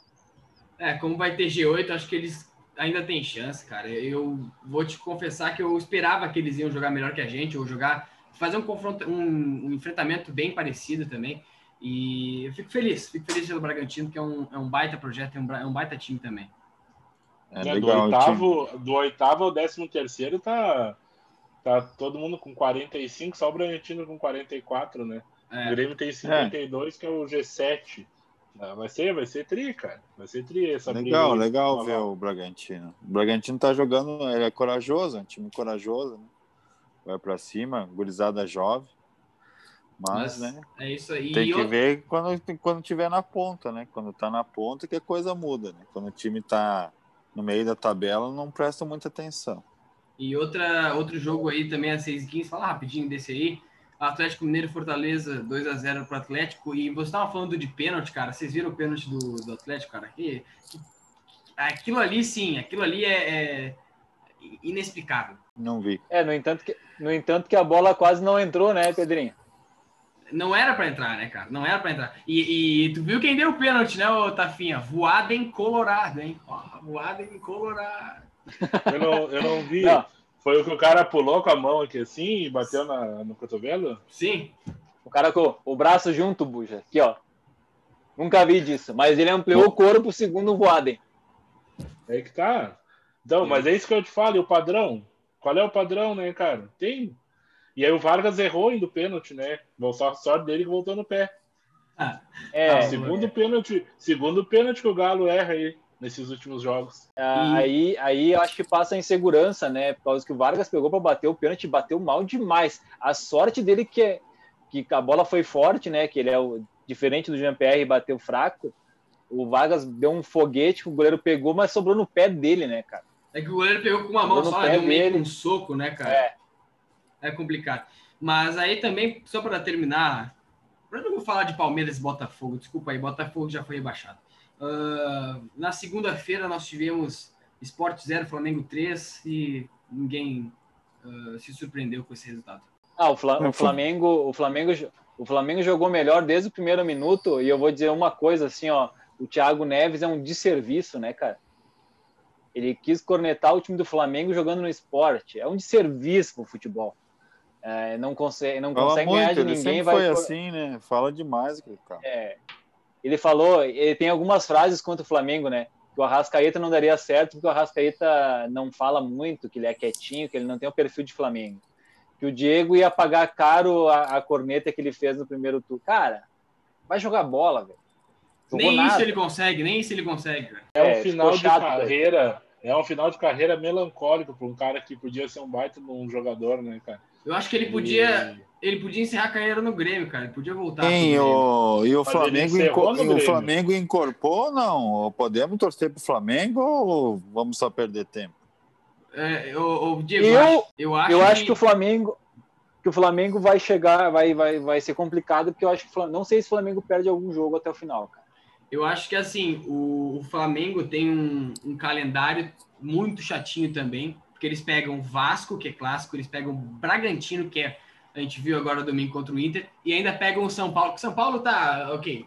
É, como vai ter G8, acho que eles ainda têm chance, cara. Eu vou te confessar que eu esperava que eles iam jogar melhor que a gente, ou jogar, fazer um confronto, um, um enfrentamento bem parecido também. E eu fico feliz, fico feliz pelo Bragantino, que é um, é um baita projeto, é um, é um baita time também. É, é legal, do, oitavo, do oitavo ao décimo terceiro tá, tá todo mundo com 45, só o Bragantino com 44, né? É. O Grêmio tem 52, é. que é o G7. Ah, vai ser, vai ser tri, cara. Vai ser tri essa Legal, briga legal ver o Bragantino. O Bragantino tá jogando, ele é corajoso, é um time corajoso, né? Vai para cima, gurizada jovem. Mas, Mas, né? É isso aí. Tem que eu... ver quando, quando tiver na ponta, né? Quando tá na ponta que a coisa muda, né? Quando o time tá no meio da tabela, não presta muita atenção. E outra, outro jogo aí também, a 6 15 fala rapidinho desse aí. Atlético Mineiro Fortaleza 2 a 0 para o Atlético. E você estava falando de pênalti, cara. Vocês viram o pênalti do, do Atlético, cara? Que, que, aquilo ali, sim, aquilo ali é, é, inexplicável. Não vi. É, no entanto, que, no entanto que a bola quase não entrou, né, Pedrinho? Não era para entrar, né, cara? Não era para entrar. E, e, tu viu quem deu o pênalti, né, ô Tafinha? Voada em Colorado, hein? Ó, voada em Colorado. Eu não, eu não vi. Não. Foi o que o cara pulou com a mão aqui assim e bateu na, no cotovelo? Sim. O cara com o braço junto, buja. Aqui, ó. Nunca vi disso. Mas ele ampliou o corpo segundo o Voaden. É que tá. Então, mas é isso que eu te falo. E o padrão? Qual é o padrão, né, cara? Tem. E aí o Vargas errou indo pênalti, né? Só sorte dele que voltou no pé. Ah, é, ah, segundo é. pênalti, segundo pênalti que o Galo erra aí nesses últimos jogos. Ah, aí, aí eu acho que passa a insegurança, né? Por causa que o Vargas pegou para bater o pênalti, bateu mal demais. A sorte dele que, é, que a bola foi forte, né? Que ele é o diferente do Jean-Pierre bateu fraco. O Vargas deu um foguete que o goleiro pegou, mas sobrou no pé dele, né, cara? É que o goleiro pegou com uma mão só, deu meio um soco, né, cara? É. É complicado. Mas aí também, só para terminar, eu não vou falar de Palmeiras e Botafogo, desculpa aí, Botafogo já foi rebaixado. Uh, na segunda-feira nós tivemos Sport 0, Flamengo 3 e ninguém uh, se surpreendeu com esse resultado. Ah, o, Fla o, Flamengo, o Flamengo, o Flamengo jogou melhor desde o primeiro minuto e eu vou dizer uma coisa assim, ó, o Thiago Neves é um desserviço, né, cara? Ele quis cornetar o time do Flamengo jogando no esporte. É um desserviço pro futebol. É, não consegue, não consegue muito, ganhar de ninguém. Vai foi assim, né? Fala demais, cara. É, ele falou, ele tem algumas frases contra o Flamengo, né? Que o Arrascaeta não daria certo porque o Arrascaeta não fala muito, que ele é quietinho, que ele não tem o perfil de Flamengo. Que o Diego ia pagar caro a, a corneta que ele fez no primeiro turno. Cara, vai jogar bola, velho. Nem nada. isso ele consegue, nem isso ele consegue. É, é um final de chato, carreira, é um final de carreira melancólico para um cara que podia ser um baita de um jogador, né, cara? Eu acho que ele podia, ele podia encerrar a carreira no Grêmio, cara. Ele podia voltar. Sim, o, e o Flamengo, inco, e o Flamengo incorporou ou não? Podemos torcer pro Flamengo ou vamos só perder tempo? É, o, o Diego, eu, eu, acho, eu acho que... que o Flamengo que o Flamengo vai chegar, vai, vai, vai ser complicado, porque eu acho que não sei se o Flamengo perde algum jogo até o final, cara. Eu acho que assim, o, o Flamengo tem um, um calendário muito chatinho também, porque eles pegam Vasco, que é clássico, eles pegam Bragantino, que é a gente viu agora domingo contra o Inter, e ainda pegam o São Paulo, que São Paulo tá, ok,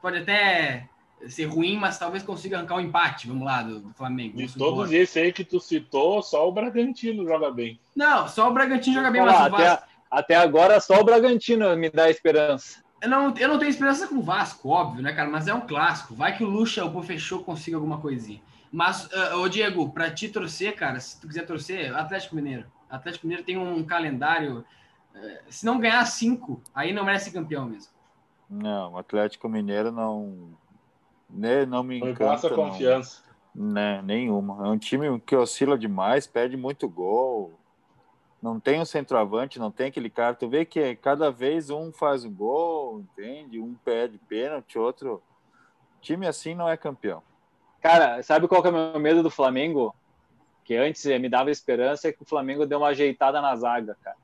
pode até ser ruim, mas talvez consiga arrancar um empate, vamos lá, do, do Flamengo. De todos esses aí que tu citou, só o Bragantino joga bem. Não, só o Bragantino joga bem, mas lá, até, até agora só o Bragantino me dá esperança. Eu não, eu não tenho esperança com o Vasco, óbvio, né, cara? Mas é um clássico. Vai que o Lucha, o fechou, consiga alguma coisinha. Mas, uh, ô Diego, para te torcer, cara, se tu quiser torcer, Atlético Mineiro. Atlético Mineiro tem um calendário. Uh, se não ganhar cinco, aí não merece campeão mesmo. Não, o Atlético Mineiro não. Né, não me encanta. Não passa confiança. Não, né, nenhuma. É um time que oscila demais, perde muito gol. Não tem um centroavante, não tem aquele cara. Tu vê que cada vez um faz um gol, entende? Um perde pênalti, outro. Time assim não é campeão. Cara, sabe qual que é o meu medo do Flamengo? Que antes me dava esperança é que o Flamengo deu uma ajeitada na zaga, cara.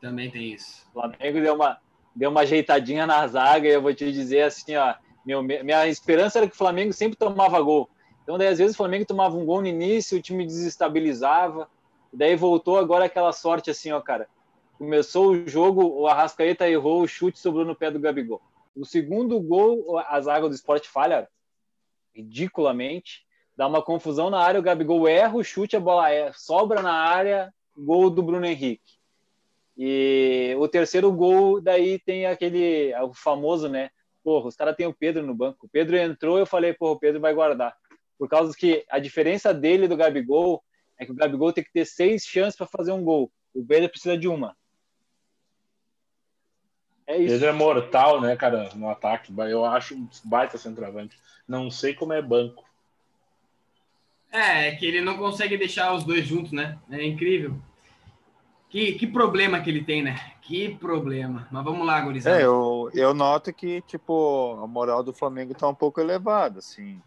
Também tem isso. O Flamengo deu uma, deu uma ajeitadinha na zaga e eu vou te dizer assim, ó, meu, minha esperança era que o Flamengo sempre tomava gol. Então, daí, às vezes, o Flamengo tomava um gol no início, o time desestabilizava, daí voltou agora aquela sorte assim, ó, cara. Começou o jogo, o Arrascaeta errou, o chute sobrou no pé do Gabigol. O segundo gol, a zaga do esporte falha ridiculamente, dá uma confusão na área, o Gabigol erra o chute, a bola é, sobra na área, gol do Bruno Henrique. E o terceiro gol, daí tem aquele, o famoso, né? Porra, os caras têm o Pedro no banco. O Pedro entrou, eu falei, porra, o Pedro vai guardar. Por causa que a diferença dele do Gabigol é que o Gabigol tem que ter seis chances para fazer um gol. O Pedro precisa de uma. É isso. Pedro é mortal, né, cara, no ataque. Eu acho um baita centroavante. Não sei como é banco. É, é que ele não consegue deixar os dois juntos, né? É incrível. Que, que problema que ele tem, né? Que problema. Mas vamos lá, gurizada. É, eu, eu noto que, tipo, a moral do Flamengo tá um pouco elevada, assim.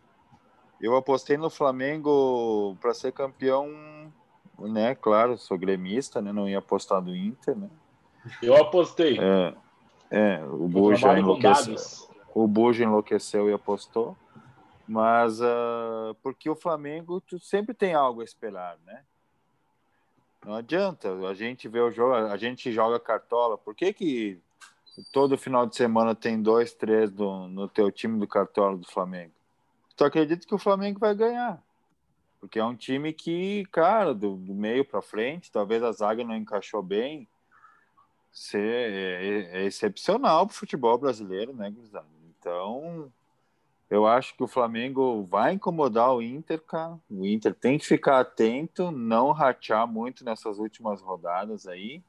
Eu apostei no Flamengo para ser campeão, né? Claro, sou gremista, né? Não ia apostar no Inter, né? Eu apostei. É, é o Buja enlouqueceu. O Buja enlouqueceu e apostou. Mas uh, porque o Flamengo tu sempre tem algo a esperar, né? Não adianta, a gente vê o jogo, a gente joga cartola. Por que que todo final de semana tem dois, três do, no teu time do cartola do Flamengo? Tu acredita que o Flamengo vai ganhar? Porque é um time que, cara, do, do meio para frente, talvez a zaga não encaixou bem. Ser, é, é excepcional para o futebol brasileiro, né, Guizano? Então, eu acho que o Flamengo vai incomodar o Inter, cara. O Inter tem que ficar atento, não ratear muito nessas últimas rodadas aí.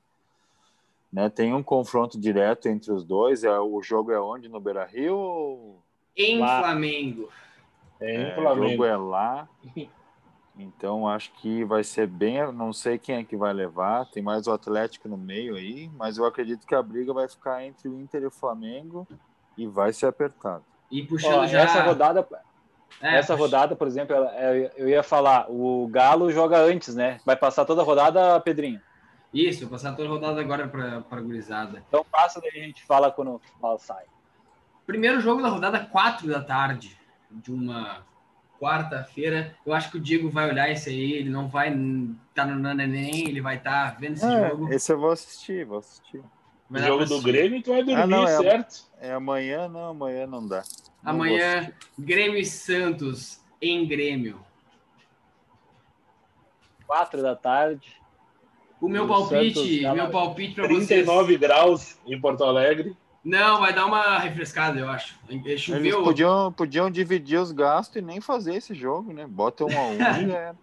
Né? Tem um confronto direto entre os dois. É, o jogo é onde? No Beira Rio? Em lá. Flamengo. É, em Flamengo. O jogo é lá. [laughs] Então acho que vai ser bem. Não sei quem é que vai levar. Tem mais o Atlético no meio aí, mas eu acredito que a briga vai ficar entre o Inter e o Flamengo e vai ser apertado. E puxando Ó, já... Essa rodada, é, essa puxa... rodada, por exemplo, eu ia falar, o Galo joga antes, né? Vai passar toda a rodada, Pedrinho? Isso, passar toda a rodada agora para a gurizada. Então passa, daí a gente fala quando sai. Primeiro jogo da rodada, 4 da tarde, de uma quarta-feira. Eu acho que o Diego vai olhar esse aí, ele não vai estar tá no Naneném, ele vai estar tá vendo esse é, jogo. Esse eu vou assistir, vou assistir. O jogo do Grêmio, tu vai dormir, ah, não, é, certo? É amanhã, não, amanhã não dá. Não amanhã, Grêmio e Santos em Grêmio. Quatro da tarde. O meu palpite, Santos, meu palpite para vocês. 39 graus em Porto Alegre. Não, vai dar uma refrescada, eu acho. Choveu. Eles podiam, podiam dividir os gastos e nem fazer esse jogo, né? Bota um a um e é. [laughs]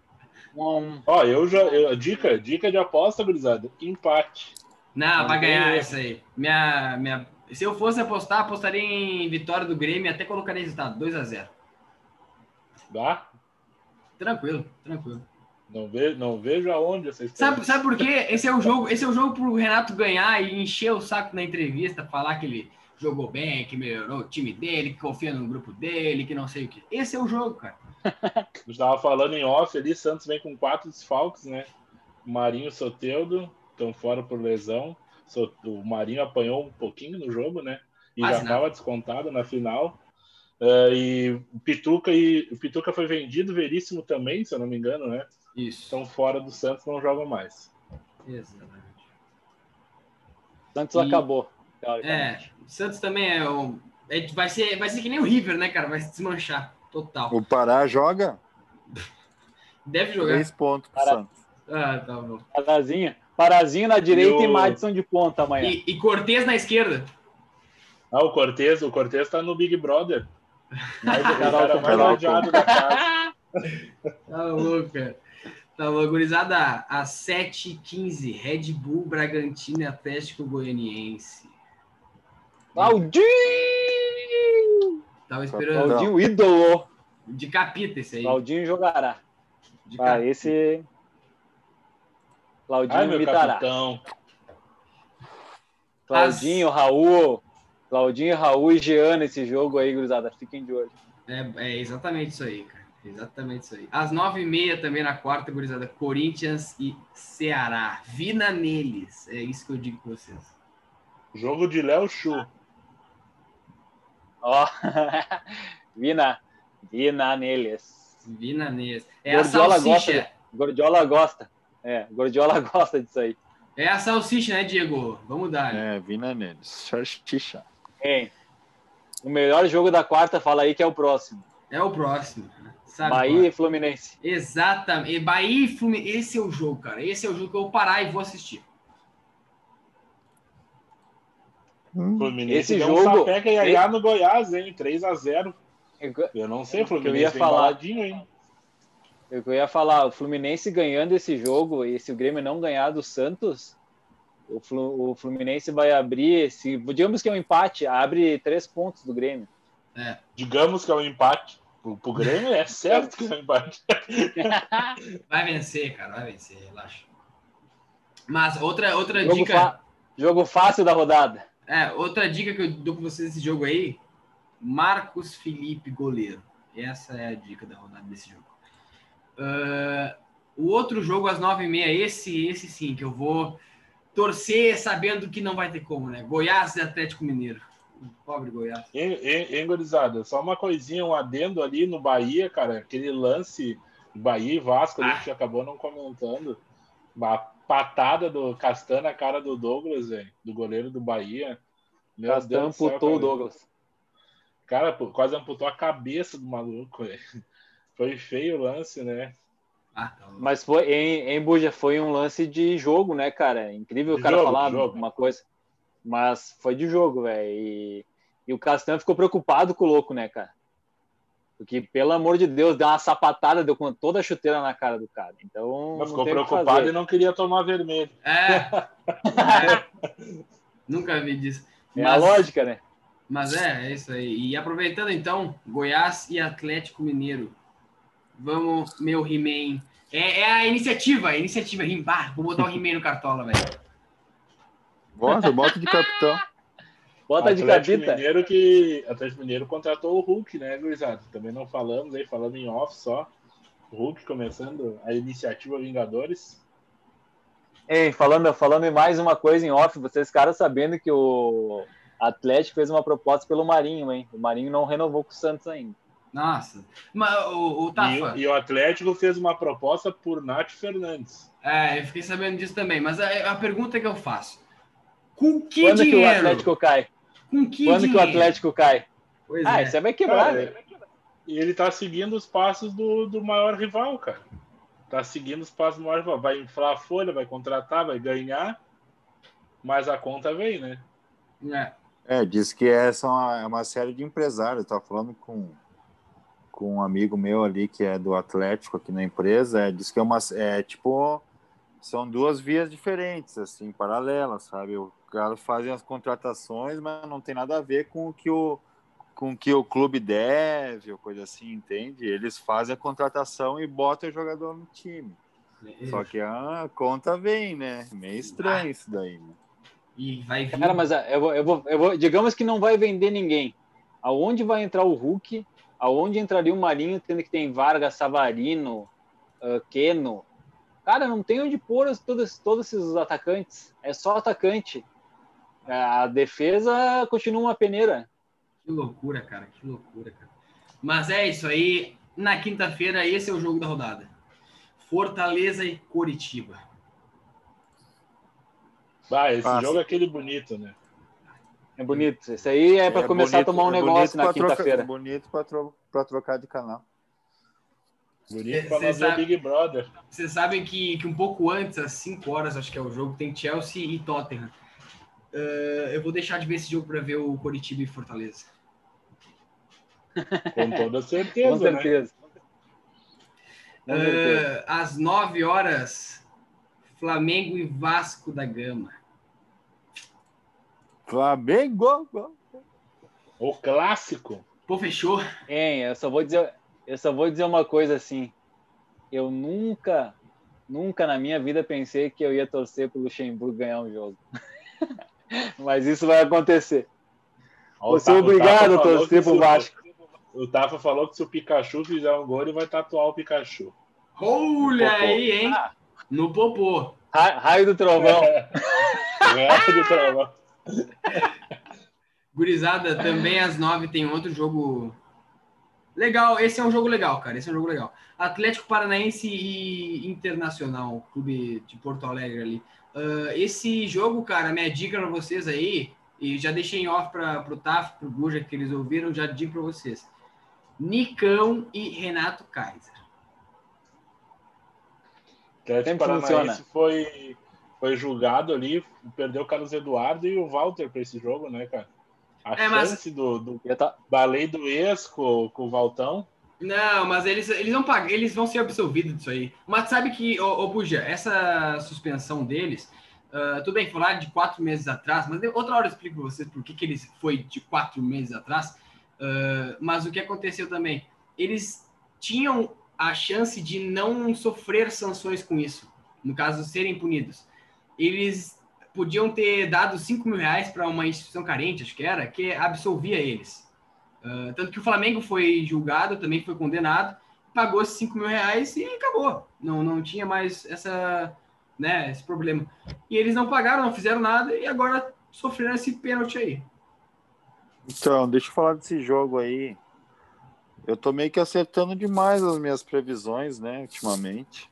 Um a um. Ó, eu já. Eu, dica, dica de aposta, gurizada. Empate. Não, vai ganhar isso aí. Minha, minha... Se eu fosse apostar, apostaria em vitória do Grêmio até colocaria resultado, 2 a 0 Dá? Tranquilo, tranquilo. Não vejo, não vejo aonde vocês sabe, sabe por quê? Esse é o jogo, esse é o jogo pro Renato ganhar e encher o saco na entrevista, falar que ele jogou bem, que melhorou o time dele, que confia no grupo dele, que não sei o que. Esse é o jogo, cara. [laughs] Eu estava falando em off ali, Santos vem com quatro desfalques, né? Marinho Soteudo, estão fora por lesão. O Marinho apanhou um pouquinho no jogo, né? E já estava descontado na final. Uh, e o Pituca, e, o Pituca foi vendido, Veríssimo também, se eu não me engano, né? Isso. Estão fora do Santos, não jogam mais. Exatamente. Santos e... acabou. É, Santos também é, um, é, vai, ser, vai ser que nem o River, né, cara? Vai se desmanchar total. O Pará joga? Deve jogar. Três pontos pro Santos. Ah, tá bom. Parazinho, Parazinho na direita e, o... e Madison de ponta amanhã. E, e Cortez na esquerda. Ah, o Cortez, o Cortez tá no Big Brother. [laughs] Mais o cara mais odiado da casa. [laughs] Tá louco, cara. Tá louco, gurizada. Às 7h15, Red Bull, Bragantino e Atlético Goianiense. Claudinho! Tava esperando. Claudinho, ídolo. De capita esse aí. Claudinho jogará. De ah, esse Claudinho Ai, meu imitará. Capitão. Claudinho, As... Raul. Claudinho, Raul e Jean nesse jogo aí, gurizada. Fiquem de olho. É, é exatamente isso aí, cara. Exatamente isso aí. Às nove e meia também na quarta, gurizada. Corinthians e Ceará. Vina neles. É isso que eu digo com vocês. Jogo de Léo Chu. Ó. oh. [laughs] Vina. Vina neles. Vina neles. É Gordiola a salsicha. Gosta. Gordiola gosta. É, Gordiola [laughs] gosta disso aí. É a salsicha, né, Diego? Vamos dar. É, vina nele. Salsicha. Hein? O melhor jogo da quarta, fala aí que é o próximo. É o próximo. Sabe Bahia qual? e Fluminense. Exatamente. E Bahia e Fluminense. Esse é o jogo, cara. Esse é o jogo que eu vou parar e vou assistir. Fluminense Esse deu jogo- um sapeca e ia no Goiás, hein? 3x0. Eu não sei, o Que eu Fluminense ia falar. hein? Eu ia falar, o Fluminense ganhando esse jogo e se o Grêmio não ganhar do Santos, o, Flu- o Fluminense vai abrir, se digamos que é um empate, abre três pontos do Grêmio. Digamos que é um empate. Pro, Grêmio é certo que um empate. [laughs] Vai vencer, cara. Vai vencer, relaxa. Mas outra, outra Jogo, dica. fa- jogo fácil da rodada. É, outra dica que eu dou pra vocês desse jogo aí: Marcos Felipe, goleiro. Essa é a dica da rodada desse jogo. Ah, o outro jogo às nove e meia, esse, esse sim, que eu vou torcer sabendo que não vai ter como, né? Goiás e Atlético Mineiro. Pobre Goiás. Hein, hein, hein, gurizada? Só uma coisinha, um adendo ali no Bahia, cara. Aquele lance Bahia e Vasco, a gente acabou não comentando. Uma patada do Castan na cara do Douglas, velho. Do goleiro do Bahia. Meu Castan Deus do céu, amputou o. Douglas. Cara, pô, quase amputou a cabeça do maluco, velho. [laughs] Foi feio o lance, né? Ah, tá. Mas foi em, em Buja foi um lance de jogo, né, cara? Incrível De o cara jogo, falar uma coisa. Mas foi de jogo, velho. E, e o Castan ficou preocupado com o louco, né, cara? Porque, pelo amor de Deus, deu uma sapatada, deu com toda a chuteira na cara do cara. Então. Mas ficou preocupado e não queria tomar vermelho. É. [laughs] É. Nunca vi disso. É a lógica, né? Mas é, é isso aí. E aproveitando então, Goiás e Atlético Mineiro. Vamos, meu He-Man. É, é a iniciativa, a iniciativa Rimbar. Vou botar o He-Man no cartola, velho. Bota, bota de capitão. Bota de Atlético capita. Mineiro que Atlético Mineiro contratou o Hulk, né, gurizada? Também não falamos aí, falando em off só. O Hulk começando a iniciativa Vingadores. Ei, falando, falando em mais uma coisa em off, vocês caras sabendo que o Atlético fez uma proposta pelo Marinho, hein? O Marinho não renovou com o Santos ainda. Nossa. Mas o, o Tafa, E, e o Atlético fez uma proposta por Nath Fernandes. é, eu fiquei sabendo disso também. Mas a, a pergunta que eu faço: com que Quando que o dinheiro? Atlético cai? Com que Quando que o dinheiro? Atlético cai? Pois Ah, é. isso aí vai quebrar, Cara, né? E ele tá seguindo os passos do, do maior rival, cara. Tá seguindo os passos do maior rival. Vai inflar a folha, vai contratar, vai ganhar. Mas a conta vem, né? É. É, diz que essa é uma, é uma série de empresários. Eu tava falando com, com um amigo meu ali que é do Atlético aqui na empresa. É, diz que é uma é tipo são duas vias diferentes, assim, paralelas, sabe? O cara fazem as contratações, mas não tem nada a ver com o que o com o que o clube deve ou coisa assim, entende? Eles fazem a contratação e botam o jogador no time. Só que a conta vem, né? Meio estranho isso daí, né? E vai vir. Cara, mas ah, eu vou, eu, vou, eu vou. Digamos que não vai vender ninguém. Aonde vai entrar o Hulk? Aonde entraria o Marinho, tendo que tem Vargas, Savarino, ah, Keno? Cara, não tem onde pôr todos, todos esses atacantes. É só atacante. A defesa continua uma peneira. Que loucura, cara. Que loucura, cara. Mas é isso aí. Na quinta-feira, esse é o jogo da rodada. Fortaleza e Coritiba. Bah, esse Ah, jogo é aquele bonito, né? É bonito. Isso aí é para começar bonito- a tomar um é negócio na quinta-feira. bonito para tro pra trocar de canal. Bonito ver o sabe- Big Brother. Vocês sabem que, que um pouco antes, às 5 horas, acho que é o jogo, tem Chelsea e Tottenham. Eh, eu vou deixar de ver esse jogo para ver o Coritiba e Fortaleza. Com toda certeza, Com né? certeza. Com certeza. Eh, às 9 horas, Flamengo e Vasco da Gama. Flamengo! O clássico. Pô, fechou? Hein, eu só vou dizer, eu só vou dizer uma coisa assim. Eu nunca, nunca na minha vida pensei que eu ia torcer pro Luxemburgo ganhar um jogo. [laughs] [laughs] Mas isso vai acontecer. Ó, Ta- o obrigado a torcer pro Vasco. O Tafa falou que se o Pikachu fizer um gol, ele vai tatuar o Pikachu. Olha aí, hein? Ah. No popô. Ra- Raio do trovão. [laughs] Reto do trovão. [laughs] Gurizada, também às 9 tem outro jogo legal. Esse é um jogo legal, cara. Esse é um jogo legal. Atlético Paranaense e Internacional, clube de Porto Alegre ali. Uh, esse jogo, cara, minha dica para vocês aí, e já deixei em off para o Taf, para o Buja, que eles ouviram, já digo para vocês. Nicão e Renato Kaiser. Atlético Paranaense foi, foi julgado ali, perdeu o Carlos Eduardo e o Walter para esse jogo, né, cara? A é, chance mas... do, do, da lei do ex com, com o Valtão. Não, mas eles, eles, vão pagar, eles vão ser absolvidos disso aí. Mas sabe que, ô, ô Buja, essa suspensão deles, uh, tudo bem, falar de quatro meses atrás, mas outra hora eu explico para vocês por que, que eles foi de quatro meses atrás. Uh, mas o que aconteceu também? Eles tinham a chance de não sofrer sanções com isso, no caso, serem punidos. Eles podiam ter dado 5 mil reais para uma instituição carente, acho que era, que absolvia eles. Uh, tanto que o Flamengo foi julgado, também foi condenado, pagou esses 5 mil reais e acabou. Não, não tinha mais essa, né, esse problema. E eles não pagaram, não fizeram nada e agora sofreram esse pênalti aí. Então, deixa eu falar desse jogo aí. Eu tô meio que acertando demais as minhas previsões, né, ultimamente.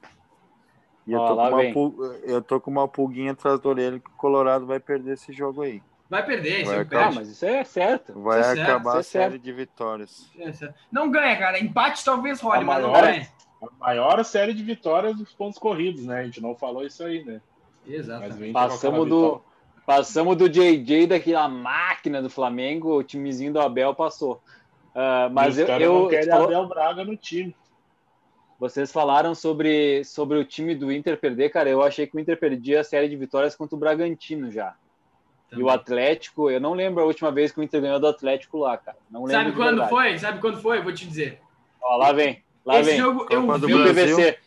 E eu, tô com uma pul... eu tô com uma pulguinha atrás da orelha que o Colorado vai perder esse jogo aí. Vai perder, vai acabar... ah, mas isso é certo. Vai é acabar certo, a série de vitórias. É não ganha, cara. Empate talvez role, mas maior, não ganha. A maior série de vitórias dos pontos corridos, né? A gente não falou isso aí, né? Exato. Passamos do, passamos do JJ daquela máquina do Flamengo, o timezinho do Abel passou. Uh, mas eu, eu não querem falou... Abel Braga no time. Vocês falaram sobre, sobre o time do Inter perder, cara. Eu achei que o Inter perdia a série de vitórias contra o Bragantino já. Também. E o Atlético, eu não lembro a última vez que o Inter ganhou do Atlético lá, cara. Não lembro Sabe quando verdade. foi? Sabe quando foi? Eu vou te dizer. Ó, lá vem. Lá Esse vem. jogo eu vi. o PVC.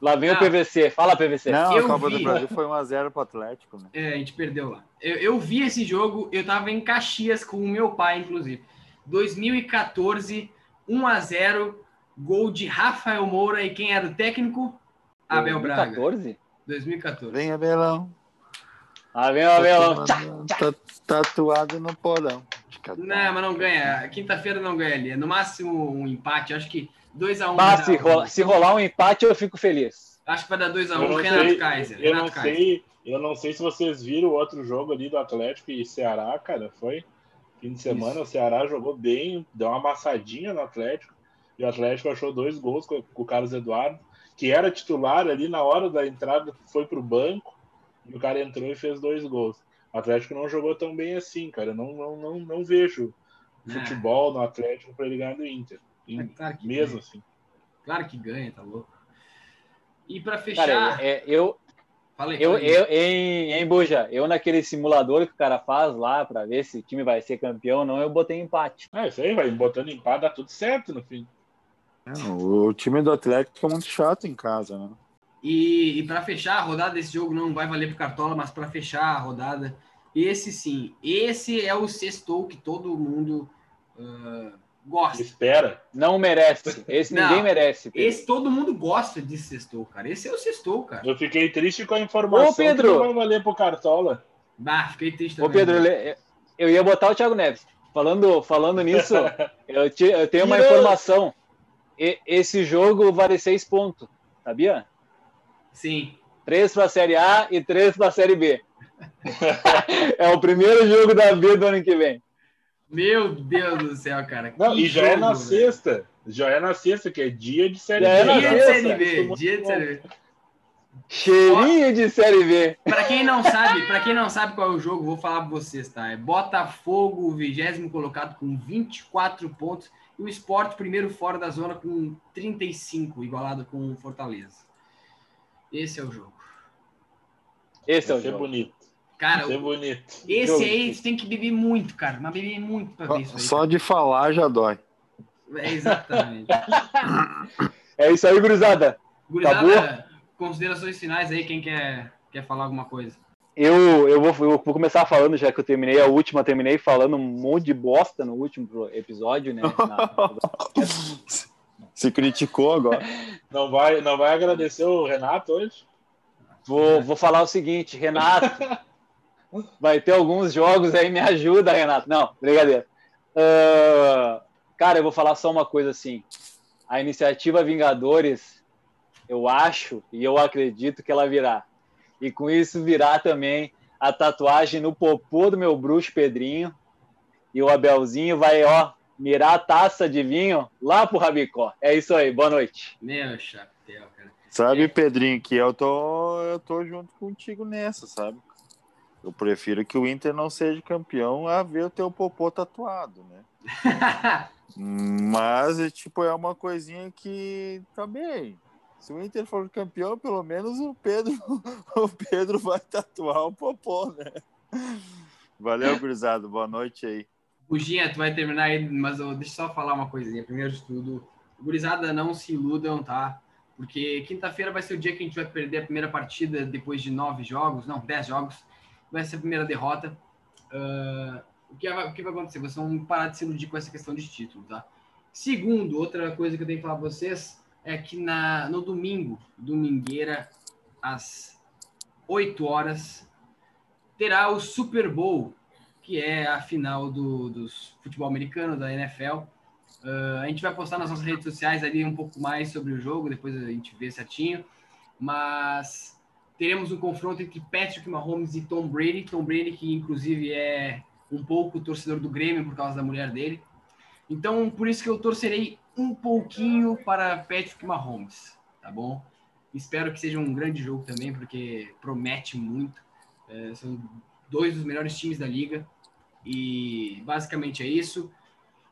Lá vem não. o PVC. Fala, PVC. Não, eu a Copa vi. do Brasil foi 1x0 pro Atlético. Né? É, a gente perdeu lá. Eu, eu vi esse jogo, eu tava em Caxias com o meu pai, inclusive. 2014, 1x0, gol de Rafael Moura e quem era o técnico? Abel 2014? Braga. 2014. Vem, Abelão. Ah, vem, Abelão. Tatuado, tatuado no porão. Não, mas não ganha. Quinta-feira não ganha ali. No máximo um empate. Acho que 2x1. Um se, rola, se rolar um empate, eu fico feliz. Acho que vai dar 2x1 um, Renato sei, Kaiser. Eu Renato não Kaiser. sei. Eu não sei se vocês viram o outro jogo ali do Atlético e Ceará, cara. Foi fim de semana. Isso. O Ceará jogou bem, deu uma amassadinha no Atlético. E o Atlético achou dois gols com, com o Carlos Eduardo, que era titular ali na hora da entrada, foi para o banco. E o cara entrou e fez dois gols. O Atlético não jogou tão bem assim, cara. Não, não, não, não vejo é. futebol no Atlético para ele ganhar do Inter. É, claro mesmo ganha. assim. Claro que ganha, tá louco. E para fechar. Cara, é, eu, Falei, eu, eu, em, em Buja, eu naquele simulador que o cara faz lá para ver se o time vai ser campeão, não, eu botei empate. É, isso aí, vai botando empate, dá tudo certo no fim. É, o time do Atlético é muito chato em casa, né? E, e para fechar a rodada desse jogo não vai valer pro Cartola, mas para fechar a rodada, esse sim, esse é o sextou que todo mundo uh, gosta. Espera. Não merece. Esse não, ninguém merece. Pedro. Esse todo mundo gosta de sextou, cara. Esse é o sextou, cara. Eu fiquei triste com a informação Ô, Pedro. que não vai valer pro Cartola. Bah, fiquei triste também. Ô, Pedro, eu ia botar o Thiago Neves. Falando, falando nisso, [laughs] eu, te, eu tenho uma informação. E, esse jogo vale seis pontos, sabia? Sim. Três para a Série A e três para a Série B. [laughs] é o primeiro jogo da B do ano que vem. Meu Deus do céu, cara. Não, e já é na sexta. Já é na sexta, que é dia de Série B. Dia de Série B. Dia de Série B. Cheirinho de Série B. Para quem não sabe, para quem não sabe qual é o jogo, vou falar para vocês, tá? É Botafogo, o vigésimo colocado com 24 pontos e o Sport primeiro fora da zona com 35, igualado com o Fortaleza. Esse é o jogo. Esse é o jogo. bonito. Cara, Vai bonito. esse jogo. aí você tem que beber muito, cara. Mas beber muito pra ver isso aí. Só de falar já dói. É, exatamente. é isso aí, gurizada. Gurizada, considerações finais aí, quem quer, quer falar alguma coisa? Eu, eu, vou, eu vou começar falando, já que eu terminei a última, terminei falando um monte de bosta no último episódio, né? [laughs] Na... [laughs] Se criticou agora. Não vai, não vai agradecer o Renato hoje? Vou, vou falar o seguinte, Renato. [laughs] vai ter alguns jogos aí, me ajuda, Renato. Não, brincadeira. Uh, cara, eu vou falar só uma coisa assim. A iniciativa Vingadores, eu acho e eu acredito que ela virá. e com isso virar também a tatuagem no popô do meu bruxo Pedrinho. E o Abelzinho vai, ó, mirar a taça de vinho lá pro Rabicó. É isso aí, boa noite. Meu chapéu, cara. Sabe, Pedrinho, que eu tô, eu tô junto contigo nessa, sabe? Eu prefiro que o Inter não seja campeão a ver o teu popô tatuado, né? [laughs] Mas, tipo, é uma coisinha que também. Se o Inter for campeão, pelo menos o Pedro, [laughs] o Pedro vai tatuar o popô, né? Valeu, gurizada. Boa noite aí. Buginha, tu vai terminar aí, mas eu, deixa eu só falar uma coisinha. Primeiro de tudo, gurizada, não se iludam, tá? Porque quinta-feira vai ser o dia que a gente vai perder a primeira partida depois de nove jogos, não, dez jogos. Vai ser a primeira derrota. Uh, o, que vai, o que vai acontecer? Vocês vão parar de se iludir com essa questão de título, tá? Segundo, outra coisa que eu tenho que falar para vocês é que na, no domingo, domingueira, às 8 horas, terá o Super Bowl que é a final do, futebol americano, da NFL. Uh, a gente vai postar nas nossas redes sociais ali um pouco mais sobre o jogo, depois a gente vê certinho. Mas teremos um confronto entre Patrick Mahomes e Tom Brady. Tom Brady, que inclusive é um pouco torcedor do Grêmio por causa da mulher dele. Então, por isso que eu torcerei um pouquinho para Patrick Mahomes, tá bom? Espero que seja um grande jogo também, porque promete muito. É, são dois dos melhores times da liga. E basicamente é isso.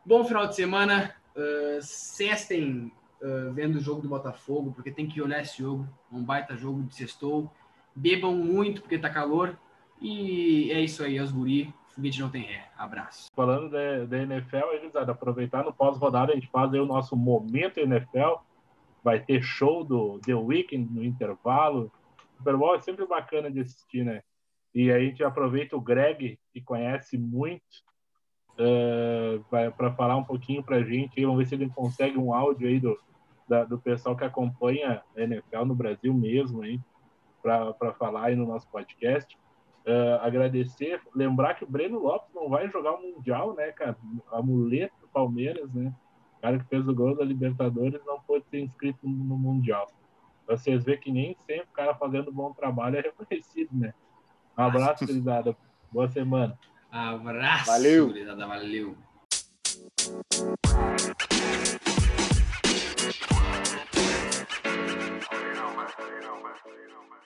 Bom final de semana. Uh, cestem uh, vendo o jogo do Botafogo, porque tem que olhar esse jogo. É um baita jogo de sextou. Bebam muito, porque tá calor. E é isso aí, os guri. Foguete não tem ré. Abraço. Falando da, da NFL, Elisada, aproveitar no pós-rodada, a gente faz o nosso momento NFL. Vai ter show do The Weeknd no intervalo. Super Bowl é sempre bacana de assistir, né? E aí a gente aproveita o Greg, que conhece muito, uh, para falar um pouquinho para a gente. Vamos ver se ele consegue um áudio aí do, da, do pessoal que acompanha a NFL no Brasil mesmo, para falar aí no nosso podcast. Uh, agradecer, lembrar que o Breno Lopes não vai jogar o Mundial, né, cara? A muleta do Palmeiras, né? O cara que fez o gol da Libertadores não pôde ser inscrito no Mundial. Vocês vê que nem sempre o cara fazendo bom trabalho é reconhecido, né? Um abraço, gurizada. Boa semana. Abraço, valeu. gurizada. Valeu. you know, man.